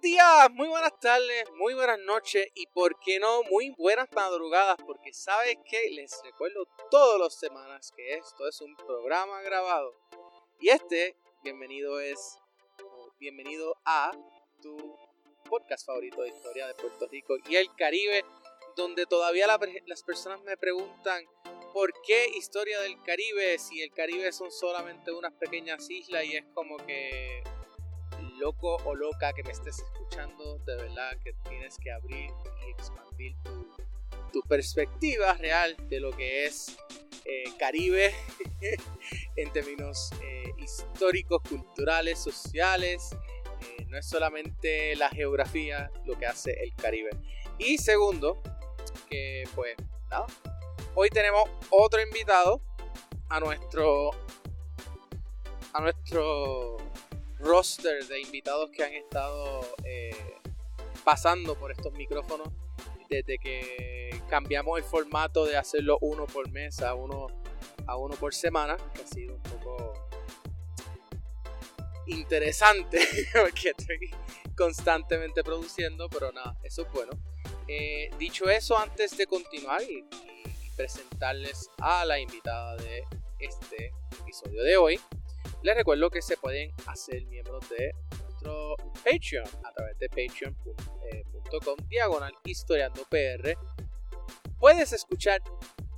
buenos días, muy buenas tardes, muy buenas noches y por qué no, muy buenas madrugadas, porque sabes que les recuerdo todas las semanas que esto es un programa grabado. Y este, bienvenido es, bienvenido a tu podcast favorito de historia de Puerto Rico y el Caribe, donde todavía las personas me preguntan por qué historia del Caribe si el Caribe son solamente unas pequeñas islas y es como que loco o loca que me estés escuchando, de verdad que tienes que abrir y expandir tu, perspectiva real de lo que es eh, Caribe en términos eh, históricos, culturales, sociales. Eh, no es solamente la geografía lo que hace el Caribe. Y segundo, que pues nada, hoy tenemos otro invitado a nuestro a nuestro roster de invitados que han estado eh, pasando por estos micrófonos desde que cambiamos el formato de hacerlo uno por mes a uno, a uno por semana, que ha sido un poco interesante porque estoy constantemente produciendo, pero nada, eso es bueno. Eh, dicho eso, antes de continuar y presentarles a la invitada de este episodio de hoy, les recuerdo que se pueden hacer miembros de nuestro Patreon a través de patreon.com diagonal historiando PR. Puedes escuchar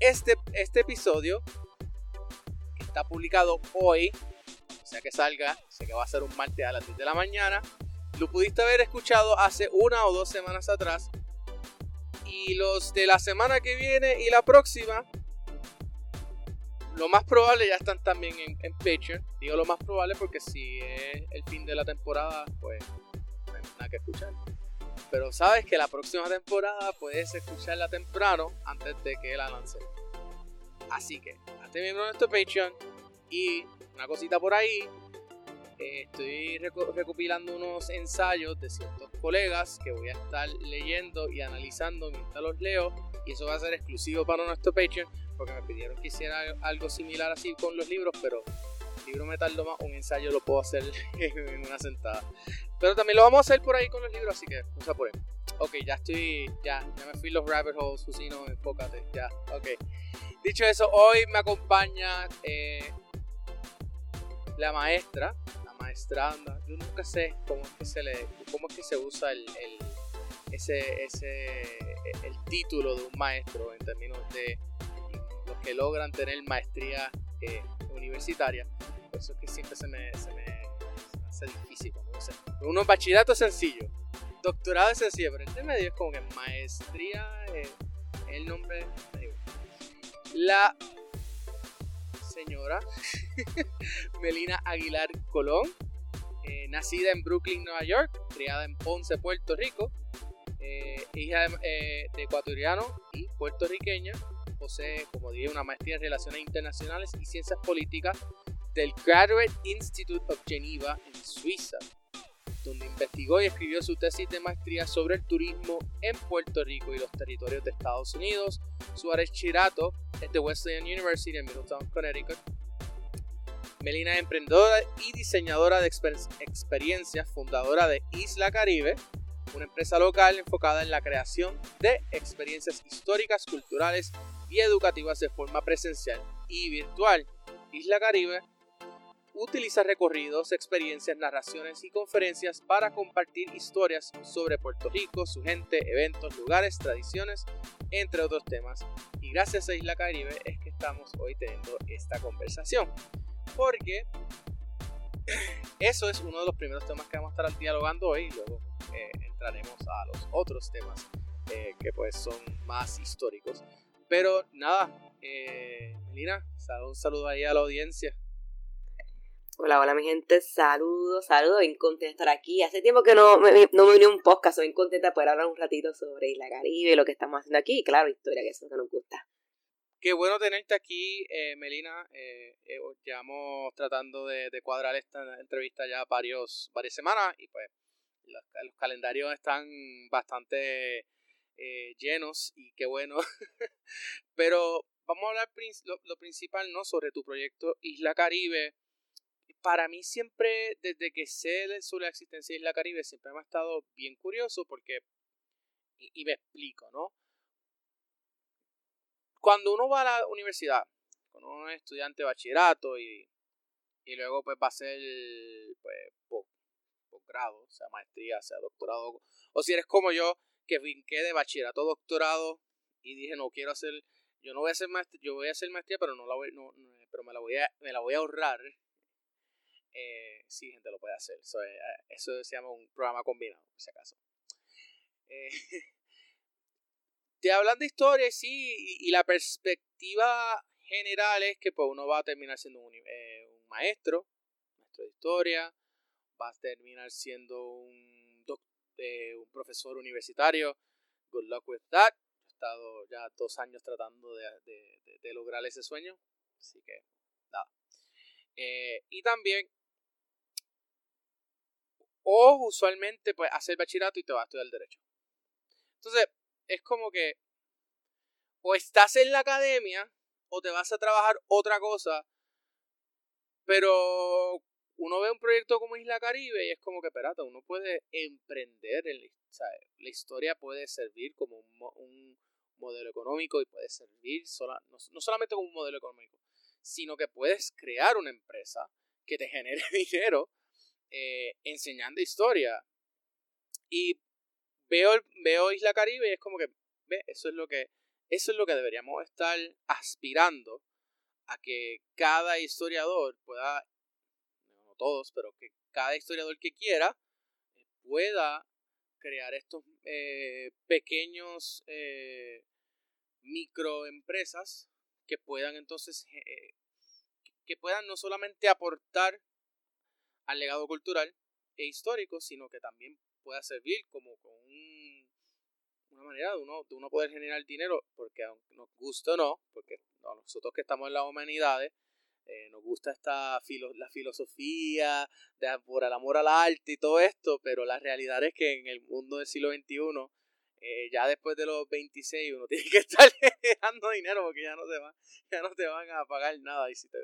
este, este episodio que está publicado hoy, o sea que salga, sé que va a ser un martes a las 10 de la mañana. Lo pudiste haber escuchado hace una o dos semanas atrás. Y los de la semana que viene y la próxima lo más probable ya están también en, Patreon. Digo lo más probable porque si es el fin de la temporada, pues no hay nada que escuchar. Pero sabes que la próxima temporada puedes escucharla temprano antes de que la lance. Así que, hazte miembro de nuestro Patreon. Y una cosita por ahí. Eh, estoy recopilando unos ensayos de ciertos colegas que voy a estar leyendo y analizando mientras los leo. Y eso va a ser exclusivo para nuestro Patreon porque me pidieron que hiciera algo similar así con los libros, pero el libro me tardó más, un ensayo lo puedo hacer en una sentada. Pero también lo vamos a hacer por ahí con los libros, así que no se apuren. Ok, ya estoy, ya, ya me fui los rabbit holes, Fusino, enfócate, ya, ok. Dicho eso, hoy me acompaña eh, la maestra, la maestranda. Yo nunca sé cómo es que se le, cómo es que se usa el, el ese, ese, el título de un maestro en términos de que logran tener maestría eh, universitaria. Por eso es que siempre se me, se me, hace difícil. ¿no? sé. uno bachillerato es sencillo, doctorado es sencillo, pero el medio es como que maestría es eh, el nombre. La señora Melina Aguilar Colón, eh, nacida en Brooklyn, Nueva York, criada en Ponce, Puerto Rico, hija de ecuatoriano y puertorriqueña, posee, como dije, una maestría en Relaciones Internacionales y Ciencias Políticas del Graduate Institute of Geneva en Suiza, donde investigó y escribió su tesis de maestría sobre el turismo en Puerto Rico y los territorios de Estados Unidos. Su archirato es de Wesleyan University en Middletown, Connecticut. Melina es emprendedora y diseñadora de experiencias, fundadora de Isla Caribe, una empresa local enfocada en la creación de experiencias históricas, culturales y educativas de forma presencial y virtual. Isla Caribe utiliza recorridos, experiencias, narraciones y conferencias para compartir historias sobre Puerto Rico, su gente, eventos, lugares, tradiciones, entre otros temas. Y gracias a Isla Caribe es que estamos hoy teniendo esta conversación. Porque eso es uno de los primeros temas que vamos a estar dialogando hoy y luego eh, entraremos a los otros temas eh, que pues son más históricos. Pero nada, eh, Melina, un saludo ahí a la audiencia. Hola, hola mi gente, saludos, saludos, bien contenta de estar aquí. Hace tiempo que no me, no me uní un podcast, soy contenta de poder hablar un ratito sobre Isla Caribe, lo que estamos haciendo aquí, y claro, historia, que eso que nos gusta. Qué bueno tenerte aquí, eh, Melina. Eh, eh, llevamos tratando de, cuadrar esta entrevista ya varios, varias semanas y pues los calendarios están bastante eh, llenos y qué bueno. Pero vamos a hablar lo, principal, ¿no? Sobre tu proyecto Isla Caribe. para mí siempre, desde que sé sobre la existencia de Isla Caribe, siempre me ha estado bien curioso porque, y, me explico, ¿no? Cuando uno va a la universidad, cuando uno es estudiante de bachillerato y, y luego pues va a hacer pues, posgrado, sea maestría, sea doctorado, o si eres como yo, que vinqué de bachillerato doctorado y dije no quiero hacer, yo no voy a hacer maestría, yo voy a hacer maestría, pero no la voy, no, pero me la voy a, me la voy a ahorrar eh, sí, gente lo puede hacer. Eso, eh, eso se llama un programa combinado, si acaso. Eh, te hablan de historia, sí, y, la perspectiva general es que pues, uno va a terminar siendo un, eh, un maestro, maestro de historia, va a terminar siendo un, un profesor universitario. Good luck with that. He estado ya dos años tratando de, lograr ese sueño, así que nada. y también o usualmente, pues, hacer bachillerato y te vas a estudiar derecho. Entonces, es como que o estás en la academia o te vas a trabajar otra cosa, pero uno ve un proyecto como Isla Caribe y es como que, espérate, uno puede emprender, en la, la historia puede servir como un, modelo económico y puede servir no, no solamente como un modelo económico, sino que puedes crear una empresa que te genere dinero eh, enseñando historia. Y veo, veo Isla Caribe y es como que, ve, eso es lo que, eso es lo que deberíamos estar aspirando a que cada historiador pueda, todos, pero que cada historiador que quiera eh, pueda crear estos eh, pequeños microempresas que puedan entonces que puedan no solamente aportar al legado cultural e histórico, sino que también pueda servir como con una manera de uno, de uno poder generar dinero, porque aunque nos guste o no, porque nosotros que estamos en las humanidades, eh, nos gusta esta la filosofía, de, por el amor al arte y todo esto, pero la realidad es que en el mundo del siglo XXI, eh, ya después de los 26 uno tiene que estar generando dinero porque ya no te van, ya no te van a pagar nada y si te,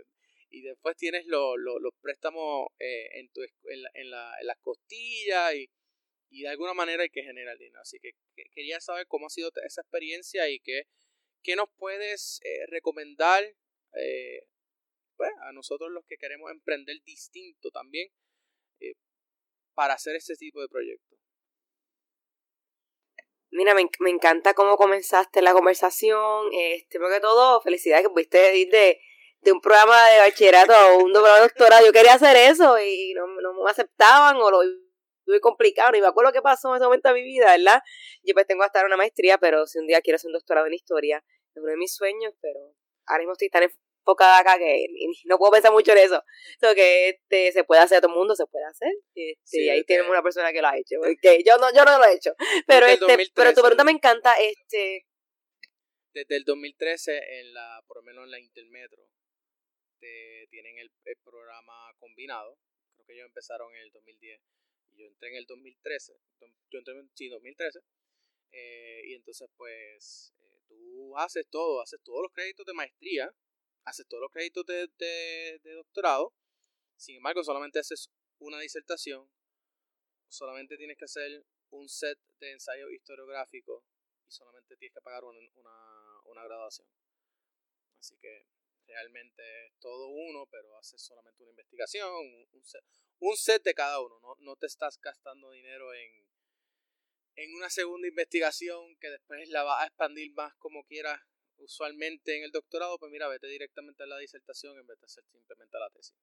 y después tienes los préstamos eh, en, tu, en, la, en, la, en, las costillas y, y, de alguna manera hay que generar dinero. Así que, quería saber cómo ha sido esa experiencia y qué, qué nos puedes eh, recomendar eh, pues, a nosotros los que queremos emprender distinto también para hacer este tipo de proyectos. Mira, me, me, encanta cómo comenzaste la conversación. Este, porque todo, felicidades que pudiste ir de, de un programa de bachillerato o un doctorado. Yo quería hacer eso y no, me aceptaban o lo tuve complicado. Y me acuerdo qué pasó en ese momento de mi vida, ¿verdad? Yo pues tengo hasta una maestría, pero si un día quiero hacer un doctorado en historia, es uno de mis sueños, pero ahora mismo estoy tan enfocada acá que no puedo pensar mucho en eso. Lo que este, se puede hacer a todo el mundo, se puede hacer. Este, y ahí tenemos una persona que lo ha hecho. Porque yo no, yo no lo he hecho. Pero, este, pero tu pregunta me encanta. este Desde el 2013, en la, por lo menos en la Intermetro, tienen el, programa combinado. Creo que ellos empezaron en el 2010 y yo entré en el 2013. Yo entré en sí, 2013. Eh, y entonces, pues, eh, tú haces todo, haces todos los créditos de maestría, todos los créditos de, de, doctorado. Sin embargo, solamente haces una disertación, solamente tienes que hacer un set de ensayo historiográfico y solamente tienes que pagar una, una, una graduación. Así que realmente es todo uno, pero haces solamente una investigación, un set, un set de cada uno, no, no te estás gastando dinero en, en una segunda investigación que después la vas a expandir más como quieras usualmente en el doctorado, pues mira, vete directamente a la disertación en vez de hacer simplemente la tesis.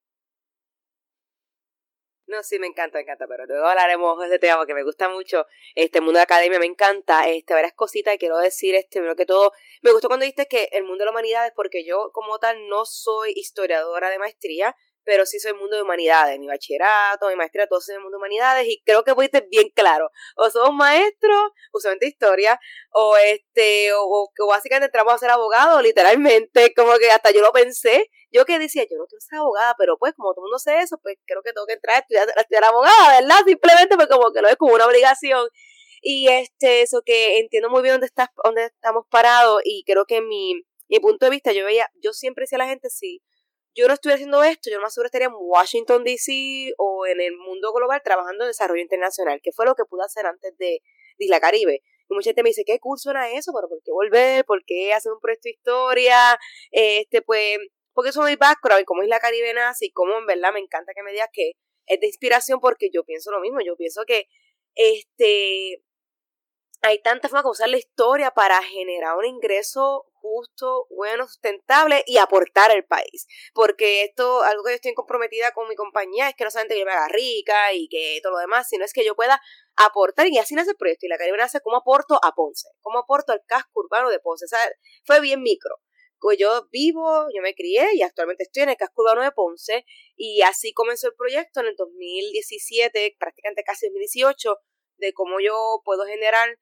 No, sí, me encanta, me encanta, pero luego hablaremos de este tema porque me gusta mucho este mundo de academia, me encanta, este, varias cositas y quiero decir, este, primero que todo, me gustó cuando dijiste que el mundo de la humanidad es porque yo como tal no soy historiadora de maestría, pero sí soy mundo de humanidades, mi bachillerato, mi maestría, todo soy mundo de humanidades y creo que fuiste bien claro, o sos maestro, usualmente historia, o este, o, que básicamente entramos a ser abogado, literalmente, como que hasta yo lo pensé, yo que decía, yo no quiero ser abogada, pero pues como todo el mundo sé eso, pues creo que tengo que entrar a estudiar, a estudiar abogada, ¿verdad? Simplemente pues como que lo es como una obligación. Y este, eso que entiendo muy bien dónde estás, dónde estamos parados, y creo que mi, mi punto de vista, yo veía, yo siempre decía a la gente, sí, yo no estuviera haciendo esto, yo más seguro estaría en Washington, D.C. o en el mundo global trabajando en desarrollo internacional, que fue lo que pude hacer antes de, de Isla Caribe. Y mucha gente me dice, ¿qué curso era eso? ¿Pero por qué volver? ¿Por qué hacer un proyecto de historia? Este, pues, porque eso es mi y cómo Isla Caribe nace y cómo en verdad me encanta que me digas que es de inspiración porque yo pienso lo mismo. Yo pienso que este hay tantas formas de usar la historia para generar un ingreso justo, bueno, sustentable y aportar al país. Porque esto, algo que yo estoy comprometida con mi compañía es que no solamente yo me haga rica y que todo lo demás, sino es que yo pueda aportar y así nace el proyecto. Y la Caribe nace cómo aporto a Ponce, cómo aporto al casco urbano de Ponce. O sea, fue bien micro. Pues yo vivo, yo me crié y actualmente estoy en el casco urbano de Ponce y así comenzó el proyecto en el 2017, prácticamente casi 2018, de cómo yo puedo generar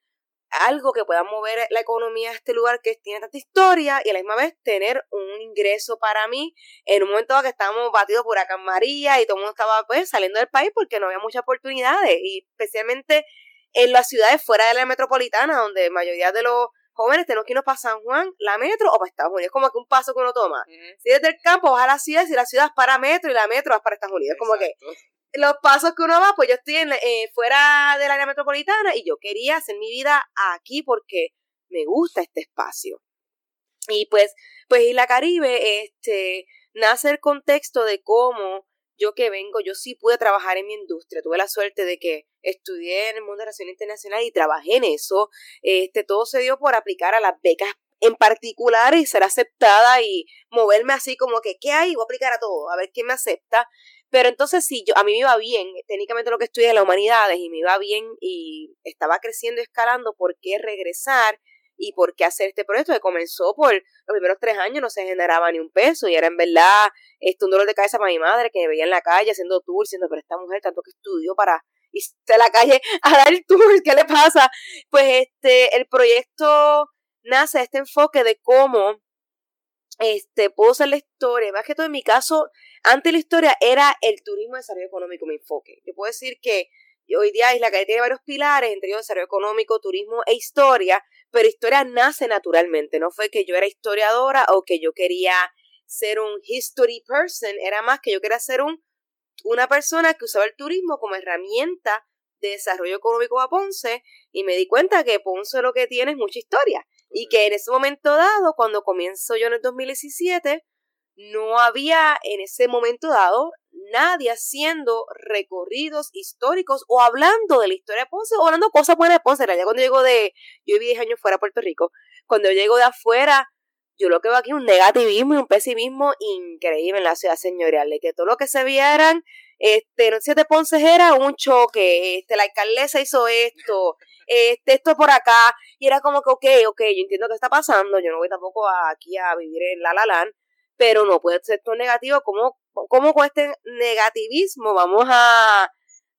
algo que pueda mover la economía de este lugar que tiene tanta historia y a la misma vez tener un ingreso para mí en un momento que estábamos batidos por acá en María y todo el mundo estaba pues saliendo del país porque no había muchas oportunidades y especialmente en las ciudades fuera de la metropolitana donde la mayoría de los jóvenes tenemos que irnos para San Juan, la metro o para Estados Unidos. Es como que un paso que uno toma. Si desde el campo vas a la ciudad, si la ciudad es para metro y la metro vas para Estados Unidos. Es como que los pasos que uno va, pues yo estoy en, eh, fuera del área metropolitana y yo quería hacer mi vida aquí porque me gusta este espacio. Y pues, pues Isla Caribe, este, nace el contexto de cómo yo que vengo, yo sí pude trabajar en mi industria, tuve la suerte de que estudié en el mundo de relaciones internacionales y trabajé en eso. Este, todo se dio por aplicar a las becas en particular y ser aceptada y moverme así como que, ¿qué hay? Voy a aplicar a todo, a ver quién me acepta. Pero entonces si yo, a mí me iba bien, técnicamente lo que estudié en las humanidades y me iba bien y estaba creciendo y escalando, ¿por qué regresar? y por qué hacer este proyecto que comenzó por los primeros tres años no se generaba ni un peso y era en verdad esto un dolor de cabeza para mi madre que me veía en la calle haciendo tour diciendo pero esta mujer tanto que estudió para irse a la calle a dar el tour ¿qué le pasa? pues este el proyecto nace este enfoque de cómo este puedo hacer la historia. Más que todo en mi caso antes la historia era el turismo de desarrollo económico mi enfoque. Yo puedo decir que hoy día Isla Calle tiene varios pilares, entre ellos desarrollo económico, turismo e historia, pero historia nace naturalmente, no fue que yo era historiadora o que yo quería ser un history person, era más que yo quería ser un, una persona que usaba el turismo como herramienta de desarrollo económico a Ponce y me di cuenta que Ponce lo que tiene es mucha historia y que en ese momento dado, cuando comienzo yo en el 2017, no había en ese momento dado nadie haciendo recorridos históricos o hablando de la historia de Ponce o hablando cosas buenas de Ponce. En realidad, cuando llego de, yo viví 10 años fuera de Puerto Rico, cuando yo llego de afuera, yo lo que veo aquí es un negativismo y un pesimismo increíble en la ciudad señorial, de que todo lo que se vieran, este, no sé de Ponce era un choque, este, la alcaldesa hizo esto, este, esto por acá, y era como que, ok, ok, yo entiendo qué está pasando, yo no voy tampoco aquí a vivir en La La Land, pero no puede ser todo negativo, como, como con este negativismo vamos a,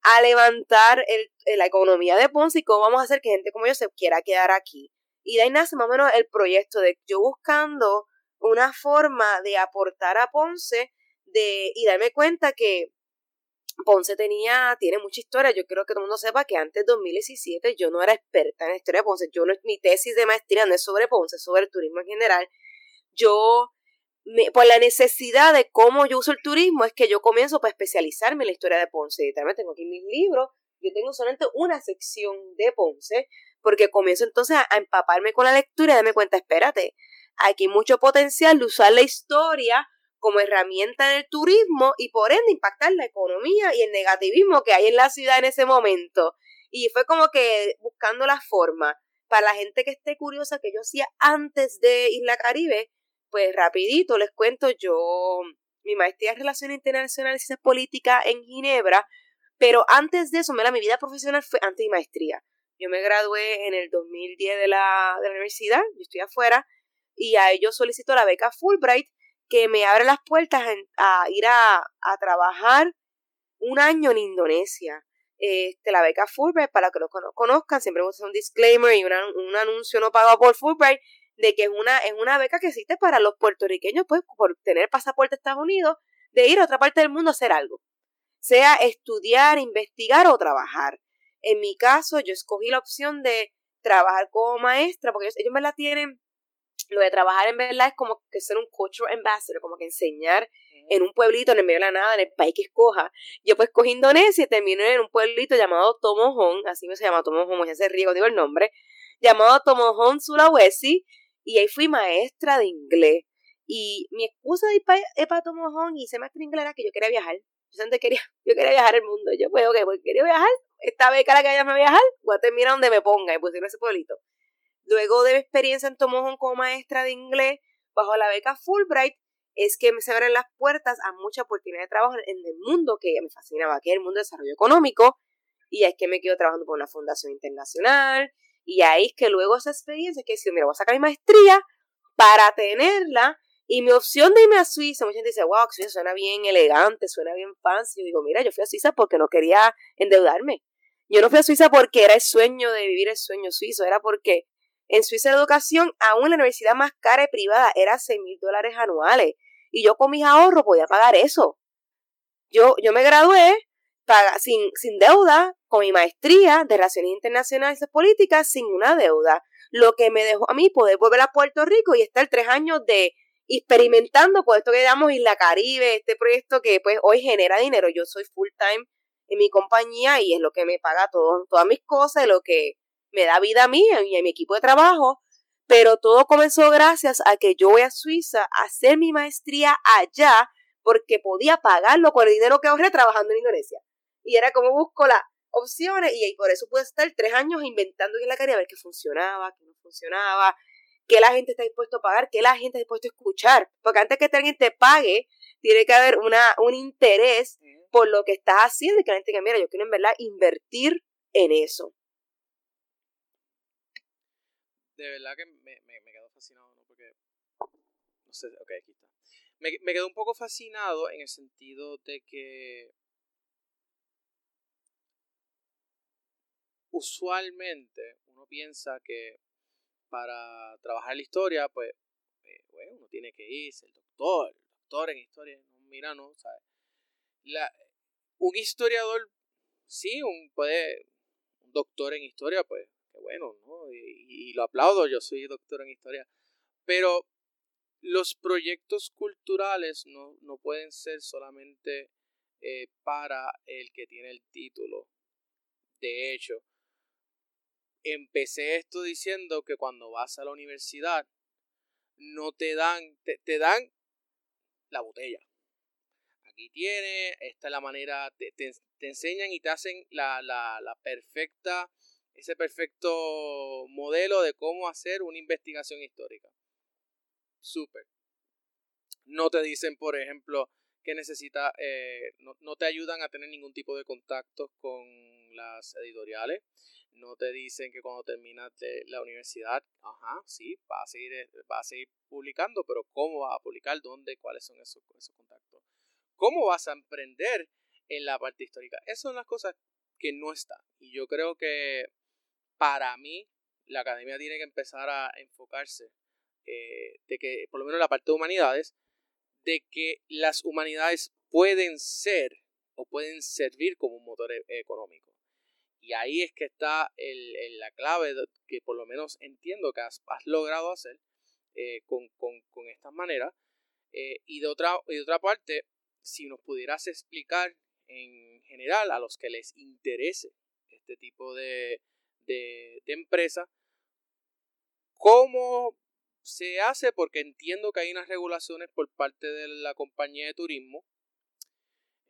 a levantar el, la economía de Ponce y cómo vamos a hacer que gente como yo se quiera quedar aquí. Y de ahí nace más o menos el proyecto de yo buscando una forma de aportar a Ponce de, y darme cuenta que Ponce tenía, tiene mucha historia. Yo creo que todo el mundo sepa que antes de 2017 yo no era experta en la historia de Ponce. Yo no, mi tesis de maestría no es sobre Ponce, es sobre el turismo en general. Yo por la necesidad de cómo yo uso el turismo es que yo comienzo para especializarme en la historia de Ponce. Y también tengo aquí mis libros, yo tengo solamente una sección de Ponce, porque comienzo entonces a, empaparme con la lectura y darme cuenta, espérate, aquí hay mucho potencial de usar la historia como herramienta del turismo y por ende impactar la economía y el negativismo que hay en la ciudad en ese momento. Y fue como que buscando la forma para la gente que esté curiosa que yo hacía antes de Isla Caribe, pues rapidito les cuento, yo mi maestría en Relaciones Internacionales y Ciencias Políticas en Ginebra, pero antes de eso, mi vida profesional fue antes de maestría. Yo me gradué en el 2010 de la, de la universidad, yo estoy afuera, y a ello solicito la beca Fulbright, que me abre las puertas a ir a, a, trabajar un año en Indonesia. Este, la beca Fulbright, para que lo conozcan, siempre vamos a hacer un disclaimer y un anuncio no pagado por Fulbright, de que es una, es una beca que existe para los puertorriqueños, pues, por tener pasaporte a Estados Unidos, de ir a otra parte del mundo a hacer algo. Sea estudiar, investigar o trabajar. En mi caso, yo escogí la opción de trabajar como maestra, porque ellos, me la tienen, lo de trabajar en verdad es como que ser un cultural ambassador, como que enseñar en un pueblito en el medio de la nada, en el país que escoja. Yo pues cogí Indonesia y terminé en un pueblito llamado Tomohon, así me se llama Tomohon, ya se ríe digo el nombre, llamado Tomohon, Sulawesi, y ahí fui maestra de inglés. Y mi excusa de ir para, Tomohon y ser maestra de inglés era que yo quería viajar. Yo antes quería, yo quería viajar el mundo. Yo, pues, ok, pues quería viajar. Esta beca la que vaya a viajar, voy a terminar donde me ponga y pusieron ese pueblito. Luego de mi experiencia en Tomohon como maestra de inglés, bajo la beca Fulbright, es que me se abren las puertas a mucha oportunidad de trabajo en el mundo que me fascinaba, que es el mundo del desarrollo económico. Y es que me quedo trabajando por una fundación internacional. Y ahí es que luego esa experiencia, que si mira, voy a sacar mi maestría para tenerla. Y mi opción de irme a Suiza, mucha gente dice, wow, Suiza suena bien elegante, suena bien fancy. Yo digo, mira, yo fui a Suiza porque no quería endeudarme. Yo no fui a Suiza porque era el sueño de vivir el sueño suizo, era porque en Suiza la educación, aún la universidad más cara y privada, era 6 mil dólares anuales. Y yo con mis ahorros podía pagar eso. Yo, yo me gradué sin, sin deuda, con mi maestría de Relaciones Internacionales y Políticas, sin una deuda. Lo que me dejó a mí poder volver a Puerto Rico y estar tres años de experimentando con esto que llamamos Isla Caribe, este proyecto que pues hoy genera dinero. Yo soy full time en mi compañía y es lo que me paga todo, todas mis cosas, lo que me da vida a mí y a mi equipo de trabajo, pero todo comenzó gracias a que yo voy a Suiza a hacer mi maestría allá porque podía pagarlo con el dinero que ahorré trabajando en Indonesia. Y era como busco las opciones y por eso pude estar tres años inventando en la carrera a ver qué funcionaba, qué no funcionaba, qué la gente está dispuesto a pagar, qué la gente está dispuesto a escuchar. Porque antes que alguien te pague, tiene que haber una, un interés por lo que estás haciendo y que la gente que mira, yo quiero en verdad invertir en eso de verdad que me, me, quedo fascinado, ¿no? Porque, no sé, ok, aquí está. Me, me quedo un poco fascinado en el sentido de que usualmente uno piensa que para trabajar la historia, pues, eh, bueno, uno tiene que irse, el doctor, el doctor en historia, mira, no, ¿sabes? La, un historiador, sí, un, puede, un doctor en historia, pues, bueno, ¿no? Y, lo aplaudo, yo soy doctor en historia. Pero los proyectos culturales no, no pueden ser solamente eh, para el que tiene el título. De hecho, empecé esto diciendo que cuando vas a la universidad, no te dan, te, dan la botella. Aquí tiene, esta es la manera, te, te, enseñan y te hacen la, la, la perfecta ese perfecto modelo de cómo hacer una investigación histórica. Súper. No te dicen, por ejemplo, que necesita, eh, no, te ayudan a tener ningún tipo de contacto con las editoriales. No te dicen que cuando terminas la universidad, ajá, sí, vas a seguir, eh, a seguir publicando, pero ¿cómo vas a publicar? ¿Dónde? ¿Cuáles son esos, esos contactos? ¿Cómo vas a emprender en la parte histórica? Esas son las cosas que no están. Y yo creo que para mí, la academia tiene que empezar a enfocarse eh, de que, por lo menos la parte de humanidades, de que las humanidades pueden ser o pueden servir como un motor e-, económico. Y ahí es que está el, la clave que por lo menos entiendo que has, logrado hacer eh, con, con, con estas maneras. Eh, y, de otra, y de otra parte, si nos pudieras explicar en general a los que les interese este tipo de, de, empresa. ¿Cómo se hace? Porque entiendo que hay unas regulaciones por parte de la compañía de turismo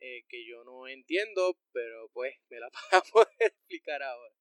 eh, que yo no entiendo, pero pues me la van a poder explicar ahora.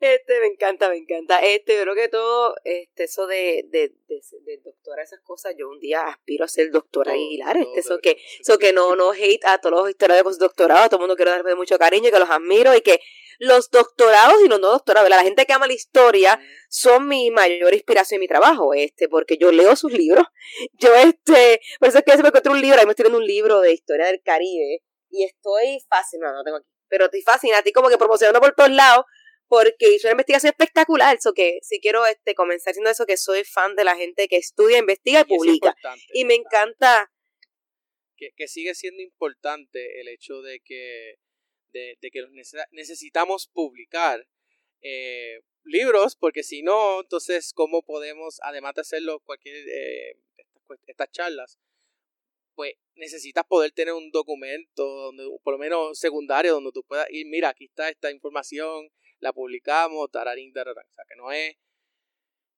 Este me encanta, me encanta. Este, yo creo que todo, este, eso de, de, de, doctora, esas cosas, yo un día aspiro a ser doctora Aguilar. Este, eso que, eso que no, no hate a todos los historiadores con su doctorado, todo el mundo quiere darme mucho cariño, que los admiro y que los doctorados y los no doctorados, la gente que ama la historia son mi mayor inspiración en mi trabajo, este, porque yo leo sus libros. Yo, este, por eso es que se me encontré un libro, ahí me estoy leyendo un libro de historia del Caribe y estoy fascinada, no tengo aquí, pero estoy fascinada, ti como que promocionando por todos lados porque hizo una investigación espectacular, eso que si quiero este comenzar diciendo eso que soy fan de la gente que estudia, investiga y, publica. Y me encanta que, que, sigue siendo importante el hecho de que de, que necesitamos publicar eh, libros, porque si no, entonces, ¿cómo podemos, además de hacerlo cualquier, eh, estas charlas, pues necesitas poder tener un documento, donde, por lo menos secundario, donde tú puedas ir, mira, aquí está esta información, la publicamos, tararín, tararín. O sea, que no es...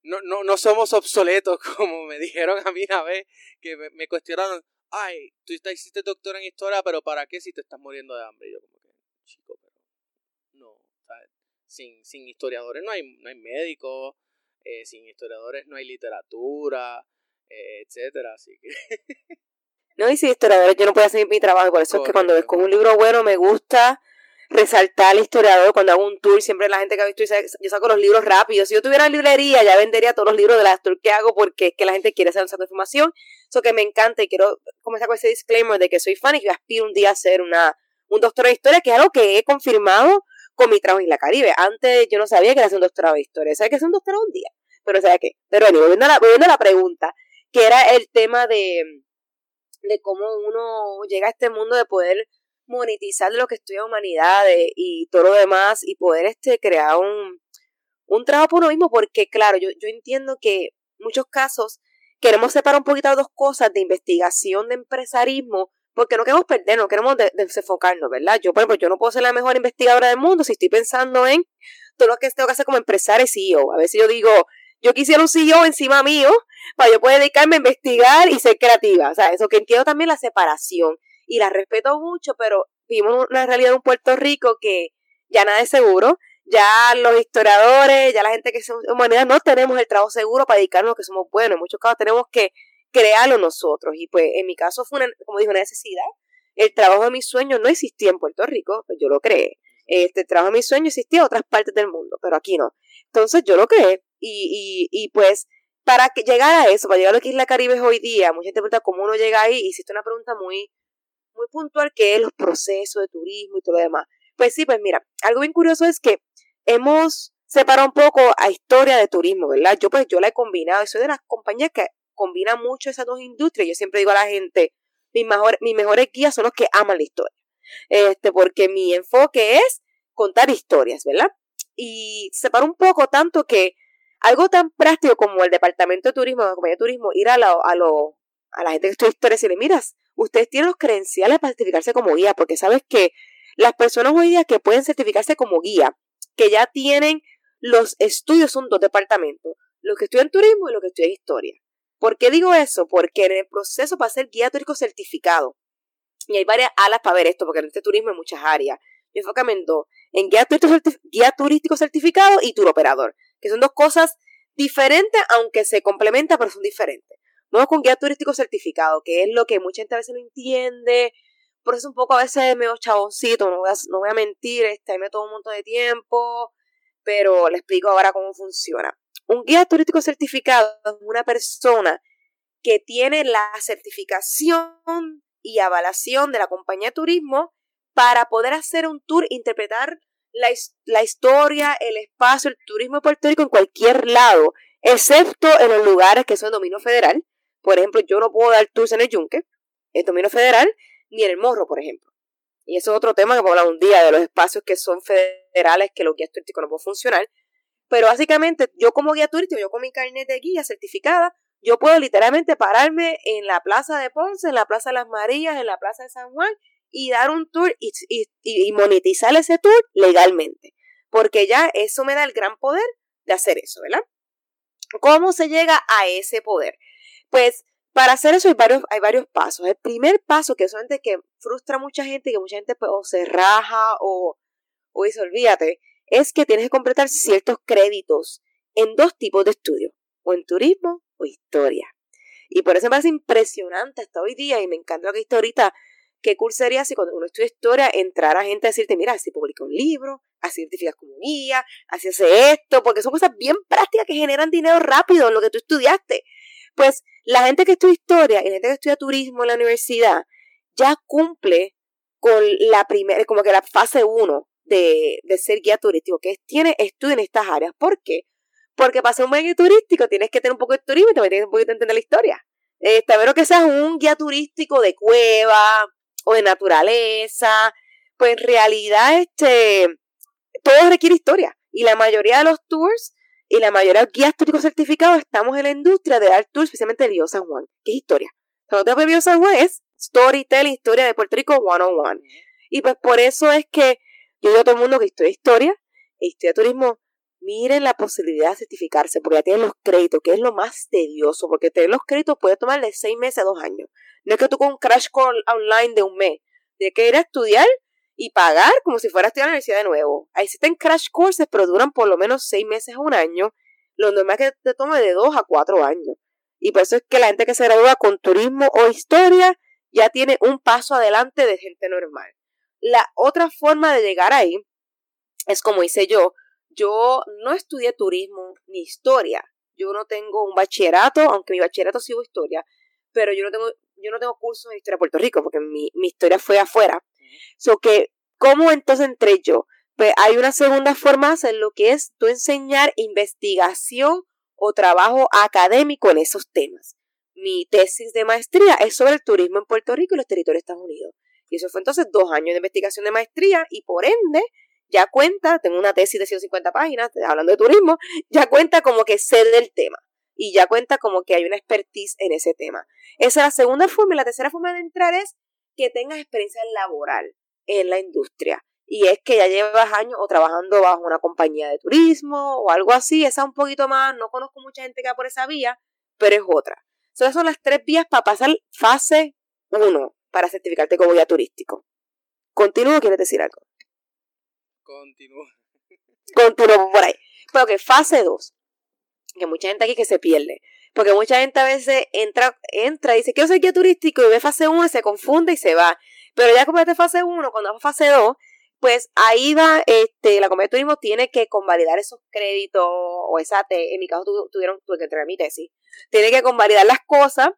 No, no, no somos obsoletos, como me dijeron a mí una vez, que me, cuestionaron, ay, tú hiciste doctor en historia, pero ¿para qué si te estás muriendo de hambre? Y yo como chico, pero no, Sin, sin historiadores no hay, no hay médicos, eh, sin historiadores no hay literatura, eh, etcétera, así que... no, y sin historiadores yo no puedo hacer mi trabajo, por eso es que cuando ves con un libro bueno me gusta resaltar al historiador cuando hago un tour, siempre la gente que ha visto, yo saco los libros rápidos. Si yo tuviera librería, ya vendería todos los libros de las tours que hago porque es que la gente quiere saber esa información. Eso que me encanta y quiero comenzar con ese disclaimer de que soy fan y que aspiro un día a ser una, un doctor de historia, que es algo que he confirmado con mi trabajo en la Caribe. Antes yo no sabía que era un doctorado de historia. ¿Sabes que es un doctorado un día? Pero ¿sabes qué? Pero bueno, volviendo a la, volviendo a la pregunta, que era el tema de, de cómo uno llega a este mundo de poder monetizar lo que estudia humanidades y todo lo demás y poder este crear un, un trabajo por uno mismo porque claro, yo, yo entiendo que muchos casos queremos separar un poquito las dos cosas de investigación de empresarismo porque no queremos perder, no queremos desenfocarnos, ¿verdad? Yo, por ejemplo, yo no puedo ser la mejor investigadora del mundo si estoy pensando en todo lo que tengo que hacer como empresario y CEO. A veces yo digo, yo quisiera un CEO encima mío para yo poder dedicarme a investigar y ser creativa. O sea, eso que entiendo también la separación y la respeto mucho, pero vivimos una realidad de un Puerto Rico que ya nada es seguro, ya los historiadores, ya la gente que es humanidad no tenemos el trabajo seguro para dedicarnos a lo que somos buenos, en muchos casos tenemos que crearlo nosotros y pues en mi caso fue una, como dijo, una necesidad. El trabajo de mis sueños no existía en Puerto Rico, pues yo lo creé. Este trabajo de mis sueños existía en otras partes del mundo, pero aquí no. Entonces yo lo creé y, y, y pues para que llegar a eso, para llegar a lo que es la Caribe hoy día, mucha gente pregunta cómo uno llega ahí, y hiciste una pregunta muy, muy puntual que es los procesos de turismo y todo lo demás. Pues sí, pues mira, algo bien curioso es que hemos separado un poco a historia de turismo, ¿verdad? Yo pues yo la he combinado, soy de las compañías que combinan mucho esas dos industrias. Yo siempre digo a la gente, mis, mejor, mis mejores guías son los que aman la historia. Este, porque mi enfoque es contar historias, ¿verdad? Y separo un poco tanto que algo tan práctico como el departamento de turismo, la compañía de turismo, ir a, la, a, lo, a la gente que estudia historia y decirle, miras, ustedes tienen los credenciales para certificarse como guía, porque sabes que las personas hoy día que pueden certificarse como guía, que ya tienen los estudios, son dos departamentos, los que estudian turismo y los que estudian historia. ¿Por qué digo eso? Porque en el proceso para ser guía turístico certificado, y hay varias alas para ver esto, porque en este turismo hay muchas áreas, yo enfócame en dos, en guía turístico, guía turístico certificado y tour operador, que son dos cosas diferentes, aunque se complementan, pero son diferentes. Vamos con guía turístico certificado, que es lo que mucha gente a veces no entiende. Por eso un poco a veces medio chaboncito, no voy a, no voy a mentir, este, me toma un montón de tiempo, pero le explico ahora cómo funciona. Un guía turístico certificado es una persona que tiene la certificación y avalación de la compañía de turismo para poder hacer un tour, interpretar la, la, historia, el espacio, el turismo de Puerto Rico en cualquier lado, excepto en los lugares que son dominio federal, por ejemplo, yo no puedo dar tours en el Yunque, el dominio federal, ni en el Morro, por ejemplo. Y eso es otro tema que vamos a hablar un día de los espacios que son federales que los guías turísticos no pueden funcionar. Pero básicamente, yo como guía turístico, yo con mi carnet de guía certificada, yo puedo literalmente pararme en la Plaza de Ponce, en la Plaza de las Marías, en la Plaza de San Juan y dar un tour y, y, y monetizar ese tour legalmente. Porque ya eso me da el gran poder de hacer eso, ¿verdad? ¿Cómo se llega a ese poder? Pues para hacer eso hay varios, hay varios pasos. El primer paso, que es que frustra a mucha gente, que mucha gente pues, o se raja o, o dice, olvídate, es que tienes que completar ciertos créditos en dos tipos de estudios, o en turismo o historia. Y por eso me parece impresionante hasta hoy día, y me encanta lo que viste ahorita, qué cool sería si cuando uno estudia historia entrara gente a decirte, mira, así publica un libro, así certificas como guía, así hace esto, porque son cosas bien prácticas que generan dinero rápido en lo que tú estudiaste. Pues la gente que estudia historia y la gente que estudia turismo en la universidad ya cumple con la primera, como que la fase 1 de, de, ser guía turístico, que es, tiene estudio en estas áreas. ¿Por qué? Porque para ser un guía turístico tienes que tener un poco de turismo y también tienes un poquito de entender la historia. A ver que seas un guía turístico de cueva o de naturaleza, pues en realidad este, todo requiere historia. Y la mayoría de los tours y la mayoría de guías turísticos certificados estamos en la industria de dar tour, especialmente el Río San Juan, que es historia. O sea, Río San Juan es storytelling, historia de Puerto Rico one on one. Y pues por eso es que yo digo a todo el mundo que historia historia, e historia turismo, miren la posibilidad de certificarse, porque ya tienen los créditos, que es lo más tedioso, porque tener los créditos puede tomar de seis meses a dos años. No es que tú con un crash call online de un mes, tienes que ir a estudiar y pagar como si fuera a estudiar en la universidad de nuevo. Ahí existen crash courses, pero duran por lo menos seis meses a un año. Lo normal es que te tome de dos a cuatro años. Y por eso es que la gente que se gradúa con turismo o historia ya tiene un paso adelante de gente normal. La otra forma de llegar ahí es como hice yo. Yo no estudié turismo ni historia. Yo no tengo un bachillerato, aunque mi bachillerato sigo historia, pero yo no tengo, yo no tengo curso en historia de Puerto Rico, porque mi, mi historia fue afuera. So que, ¿cómo entonces entré yo? Pues hay una segunda forma en lo que es tú enseñar investigación o trabajo académico en esos temas. Mi tesis de maestría es sobre el turismo en Puerto Rico y los territorios de Estados Unidos. Y eso fue entonces dos años de investigación de maestría y por ende ya cuenta, tengo una tesis de 150 páginas hablando de turismo, ya cuenta como que sé del tema y ya cuenta como que hay una expertise en ese tema. Esa es la segunda forma y la tercera forma de entrar es que tengas experiencia laboral en la industria. Y es que ya llevas años o trabajando bajo una compañía de turismo o algo así, esa un poquito más, no conozco mucha gente que va por esa vía, pero es otra. esas son las tres vías para pasar fase 1 para certificarte como guía turístico. ¿Continúo o quieres decir algo? Continúo. Continúo por ahí. Porque fase 2, que mucha gente aquí que se pierde. Porque mucha gente a veces entra, entra y dice, quiero ser guía turístico y ve fase 1 y se confunde y se va. Pero ya como este fase 1, cuando va a fase 2, pues ahí va, este, la Compañía de Turismo tiene que convalidar esos créditos o esa, en mi caso tuvieron, tuve que entregar mi tesis, tiene que convalidar las cosas,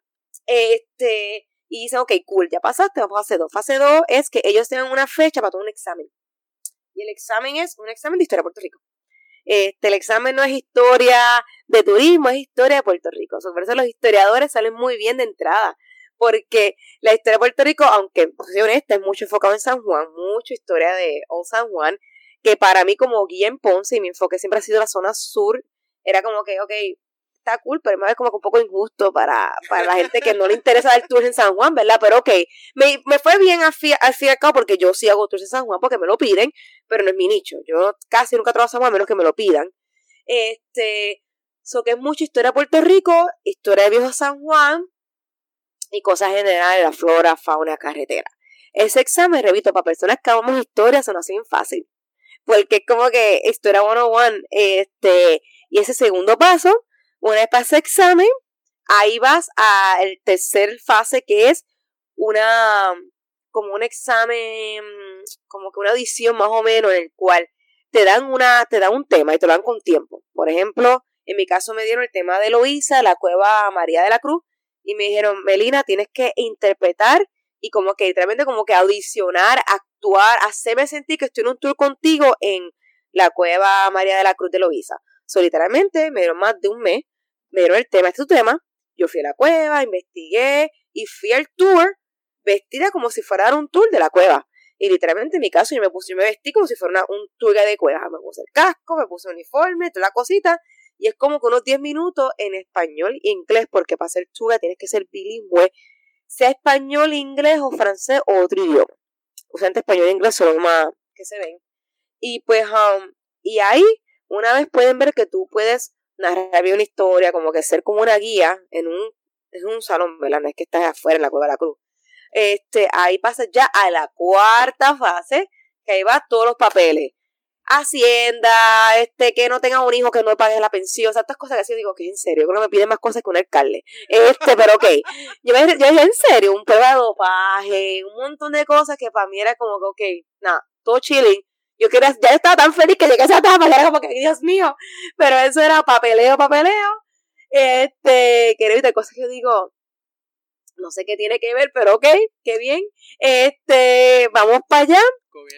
este, y dicen, ok, cool, ya pasaste, vamos a fase 2. Fase 2 es que ellos tengan una fecha para tomar un examen. Y el examen es un examen de historia de Puerto Rico. Este, el examen no es historia de turismo, es historia de Puerto Rico. por eso los historiadores salen muy bien de entrada. Porque la historia de Puerto Rico, aunque, soy honesta, es mucho enfocado en San Juan, mucha historia de Old San Juan, que para mí como guía en Ponce, y mi enfoque siempre ha sido la zona sur, era como que, ok, está cool, pero me ve como que un poco injusto para, para la gente que no le interesa dar tours en San Juan, ¿verdad? Pero ok, me, me fue bien al cabo porque yo sí hago tours en San Juan porque me lo piden, pero no es mi nicho. Yo casi nunca trabajo en San Juan menos que me lo pidan. Este, so que es mucha historia de Puerto Rico, historia de Viejo San Juan y cosas generales, la flora, fauna, carretera. Ese examen, repito, para personas que amamos historia, se nos hace bien fácil. Porque es como que historia 101, este, y ese segundo paso, una vez pasa examen, ahí vas al tercer fase que es una como un examen, como que una audición más o menos en el cual te dan una, te dan un tema y te lo dan con tiempo. Por ejemplo, en mi caso me dieron el tema de Loíza, la cueva María de la Cruz, y me dijeron, Melina, tienes que interpretar y como que literalmente como que audicionar, actuar, hacerme sentir que estoy en un tour contigo en la cueva María de la Cruz de Loíza. So, literalmente me dieron más de un mes me el tema, es tu tema. Yo fui a la cueva, investigué y fui al tour vestida como si fuera un tour de la cueva. Y literalmente en mi caso yo me puse, me vestí como si fuera un tour de cueva. Me puse el casco, me puse el uniforme, toda la cosita. Y es como que unos 10 minutos en español e inglés, porque para ser chuga tienes que ser bilingüe, sea español, inglés o francés o otro idioma. Usualmente español e inglés son más que se ven. Y pues, um, y ahí, una vez pueden ver que tú puedes narrar una historia, como que ser como una guía en un, en un salón, ¿verdad? No es que estás afuera en la Cueva de la Cruz. Este, ahí pasa ya a la cuarta fase, que ahí va todos los papeles. Hacienda, este, que no tenga un hijo, que no pague la pensión, o estas cosas que así digo que en serio, creo que me piden más cosas que un alcalde. Este, pero ok. Yo, yo, yo en serio, un prueba de dopaje, un montón de cosas que para mí era como que, ok, nada, todo chilling yo quería, ya estaba tan feliz que llegué a esa etapa, era como que, Dios mío, pero eso era papeleo, papeleo. Este, que de cosas que yo digo, no sé qué tiene que ver, pero ok, qué bien. Este, vamos para allá.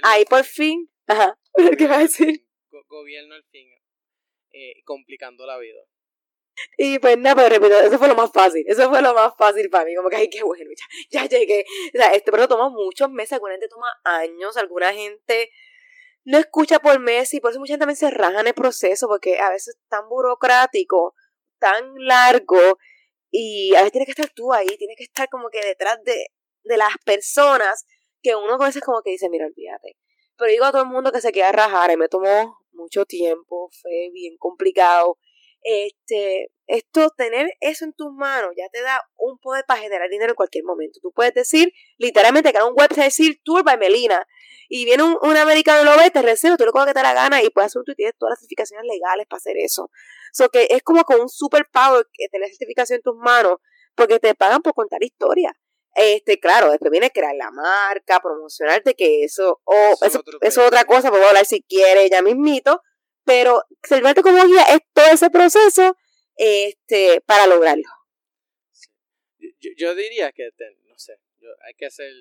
Ahí por fin. Ajá. ¿Qué va a decir? gobierno al fin, eh, complicando la vida. Y pues nada, pero repito, eso fue lo más fácil. Eso fue lo más fácil para mí. Como que, ay, qué bueno, ya, ya llegué. O sea, este pero toma muchos meses, alguna gente toma años, alguna gente no escucha por mes y por eso mucha gente también se raja en el proceso porque a veces es tan burocrático, tan largo y a veces tienes que estar tú ahí, tienes que estar como que detrás de, de las personas que uno a veces como que dice, mira, olvídate. Pero digo a todo el mundo que se queda rajar y me tomó mucho tiempo, fue bien complicado. Este, esto, tener eso en tus manos ya te da un poder para generar dinero en cualquier momento. Tú puedes decir, literalmente, crear un website, decir Tour by Melina, y viene un, un americano y lo ve, te recibe, tú le coges que te la gana y puedes hacer un y tienes todas las certificaciones legales para hacer eso. So que es como con un superpower que tener certificación en tus manos, porque te pagan por contar historia. Este, claro, después viene crear la marca, promocionarte, que eso, o eso, es otra cosa, podemos hablar si quiere ya mismito, pero servirte como guía es todo ese proceso este, para lograrlo. Yo, diría que, no sé, hay que hacer,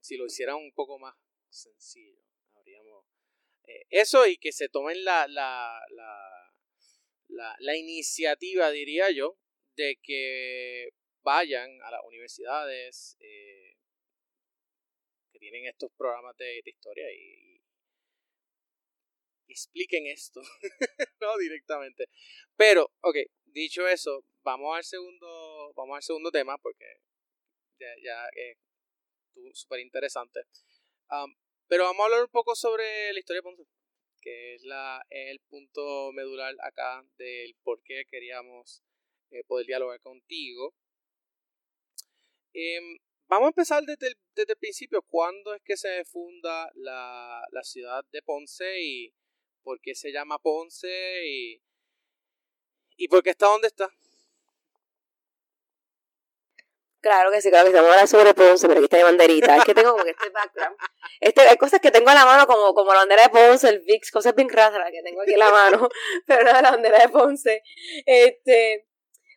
si lo hicieran un poco más sencillo, habríamos, eh, eso y que se tomen la, la, la, la, iniciativa, diría yo, de que vayan a las universidades eh, que tienen estos programas de, historia y, expliquen esto, no directamente. Pero, ok, dicho eso, vamos al segundo, vamos al segundo tema porque ya, ya es súper interesante. Pero vamos a hablar un poco sobre la historia de Ponce, que es la, el punto medular acá del por qué queríamos eh, poder dialogar contigo. Em, vamos a empezar desde el, principio. ¿Cuándo es que se funda la, la ciudad de Ponce y por qué se llama Ponce y ¿Y por qué está donde está? Claro que sí, claro que sí. Vamos a hablar sobre Ponce, pero aquí está mi banderita. Es que tengo como este background. Este, hay cosas que tengo en la mano, como, como la bandera de Ponce, el VIX, cosas bien raras que tengo aquí en la mano, pero nada, la bandera de Ponce. Este,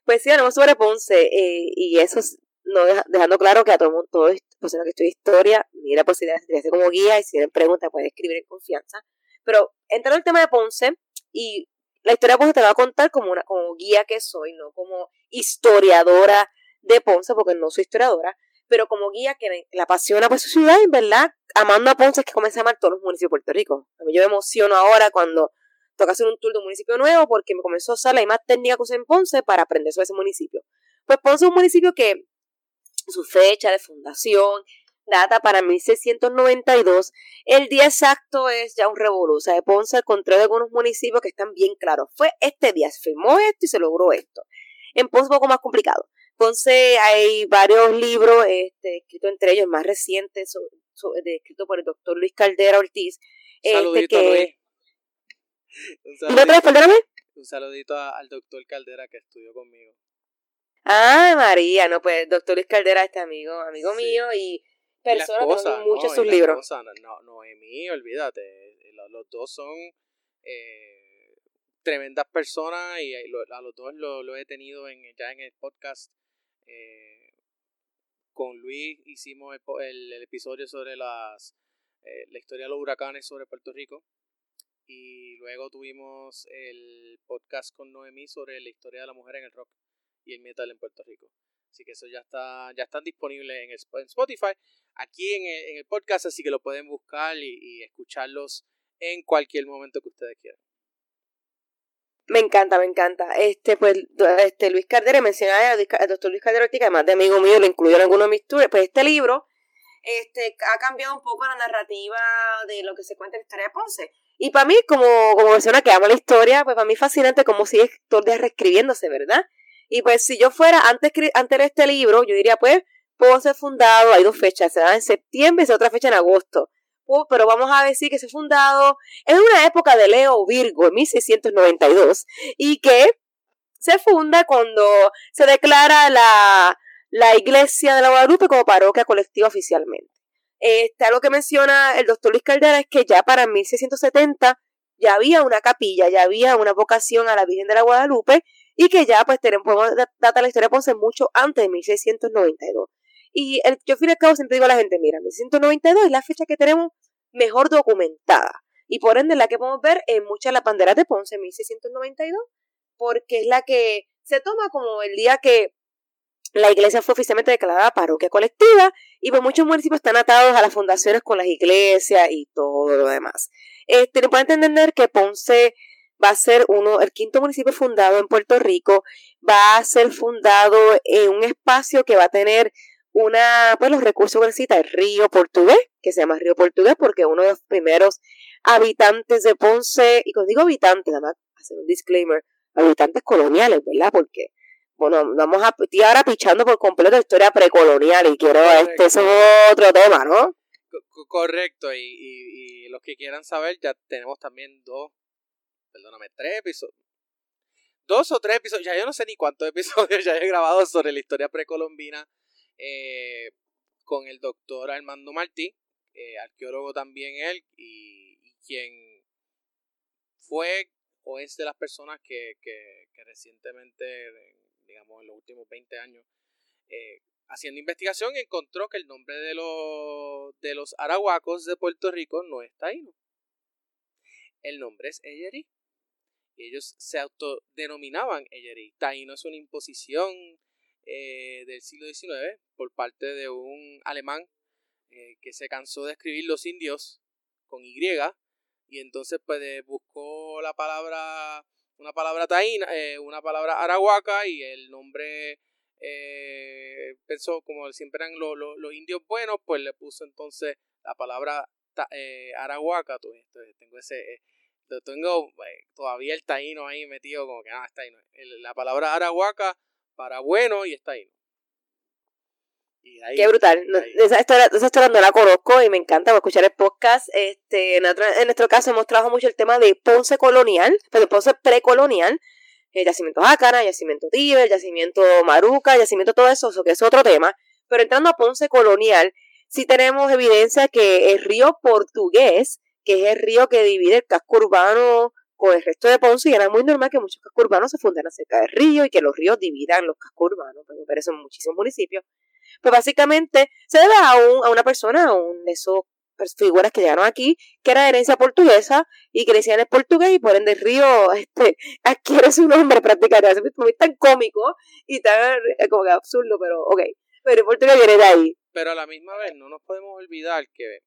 pues sí, hablamos sobre Ponce, eh, y eso no dejando claro que a todo el mundo, todo persona que estudia historia, mira posibilidades de hacer como guía, y si tienen preguntas pueden escribir en confianza. Pero entrando al tema de Ponce, y la historia pues te la va a contar como una como guía que soy, no como historiadora de Ponce, porque no soy historiadora, pero como guía que la apasiona por su ciudad y, ¿verdad? Amando a Ponce es que comencé a amar todos los municipios de Puerto Rico. A mí yo me emociono ahora cuando toca hacer un tour de un municipio nuevo porque me comenzó a usar la más técnica que en Ponce para aprender sobre ese municipio. Pues Ponce es un municipio que su fecha de fundación, data para 1692. El día exacto es ya un revolución. O sea, de Ponce encontró de algunos municipios que están bien claros. Fue este día, se firmó esto y se logró esto. En Ponce un poco más complicado. Ponce hay varios libros este, escritos entre ellos, más recientes, escritos por el doctor Luis Caldera Ortiz. Este, que... Un saludito, Un saludito al doctor Caldera que estudió conmigo. Ah, María, no, pues doctor Luis Caldera, este amigo, amigo mío, y personas que mucho sus libros. no, Noemí, olvídate, eh, los, dos son eh, tremendas personas y a los dos lo, he tenido en, ya en el podcast. Eh, con Luis hicimos el, el, episodio sobre las la historia de los huracanes sobre Puerto Rico y luego tuvimos el podcast con Noemí sobre la historia de la mujer en el rock y el metal en Puerto Rico. Así que eso ya está, ya están disponibles en, el, Spotify, aquí en el, podcast, así que lo pueden buscar y, escucharlos en cualquier momento que ustedes quieran. Me encanta, me encanta. Este, pues, este Luis Caldera, mencionaba al doctor Luis Caldera que además de amigo mío, lo incluyó en algunos de mis tours. Pues este libro este, ha cambiado un poco la narrativa de lo que se cuenta en la historia de Ponce. Y para mí, como, como persona que ama la historia, pues para mí es fascinante cómo sigue todo reescribiéndose, ¿verdad? Y pues si yo fuera antes, antes de este libro, yo diría pues, ser fundado, hay dos fechas, se da en septiembre y otra fecha en agosto. Pero vamos a decir que se ha fundado en una época de Leo Virgo, en 1692, y que se funda cuando se declara la, la iglesia de la Guadalupe como parroquia colectiva oficialmente. Este, algo que menciona el doctor Luis Caldera es que ya para 1670 ya había una capilla, ya había una vocación a la Virgen de la Guadalupe y que ya pues tenemos, podemos datar la historia de Ponce mucho antes de 1692. Y el, yo al al cabo siempre digo a la gente, mira, 1692 es la fecha que tenemos mejor documentada y por ende la que podemos ver en muchas de las banderas de Ponce 1692 porque es la que se toma como el día que la iglesia fue oficialmente declarada parroquia colectiva y pues muchos municipios están atados a las fundaciones con las iglesias y todo lo demás. Este, le pueden entender que Ponce va a ser uno, el quinto municipio fundado en Puerto Rico, va a ser fundado en un espacio que va a tener una, pues los recursos que necesita el río portugués, que se llama río portugués porque uno de los primeros habitantes de Ponce, y cuando digo habitantes, nada más hacer un disclaimer, habitantes coloniales, ¿verdad? Porque, bueno, vamos a, estoy ahora pichando por completo la historia precolonial y quiero, este, eso es otro tema, ¿no? Correcto, y, y, los que quieran saber, ya tenemos también dos, perdóname, tres episodios. Dos o tres episodios, ya yo no sé ni cuántos episodios ya he grabado sobre la historia precolombina eh, con el doctor Armando Martí, eh, arqueólogo también él, y, quien fue o es de las personas que, que, recientemente, digamos en los últimos 20 años, eh, haciendo investigación encontró que el nombre de los, de los arahuacos de Puerto Rico no es taíno. El nombre es Eyerí. Y ellos se autodenominaban Eyerí. Taíno es una imposición eh, del siglo XIX por parte de un alemán eh, que se cansó de escribir los indios con Y y entonces pues buscó la palabra, una palabra taína, eh, una palabra arahuaca y el nombre eh, pensó, como siempre eran los indios buenos, pues le puso entonces la palabra eh, arahuaca. tengo ese, eh, tengo todavía el taíno ahí metido como que, ah, taíno. la palabra arahuaca para bueno y está taíno. Qué brutal. esa, historia, no la conozco y me encanta escuchar el podcast. Este, en, nuestro caso hemos trabajado mucho el tema de Ponce colonial, pero Ponce precolonial, el yacimiento Jácara, yacimiento Tíber, yacimiento Maruca, yacimiento todo eso, que es otro tema. Pero entrando a Ponce colonial, sí tenemos evidencia que el río portugués, que es el río que divide el casco urbano con el resto de Ponce, y era muy normal que muchos cascos urbanos se fundaran cerca del río y que los ríos dividan los cascos urbanos, pero eso en muchísimos municipios. Pues básicamente se debe a, un, a una persona, a un de esos figuras que llegaron aquí, que era de herencia portuguesa y que decían el portugués y por ende el río este, adquiere su nombre prácticamente. Es tan cómico y tan eh, como que absurdo, pero ok. Pero el portugués viene de ahí. Pero a la misma vez no nos podemos olvidar que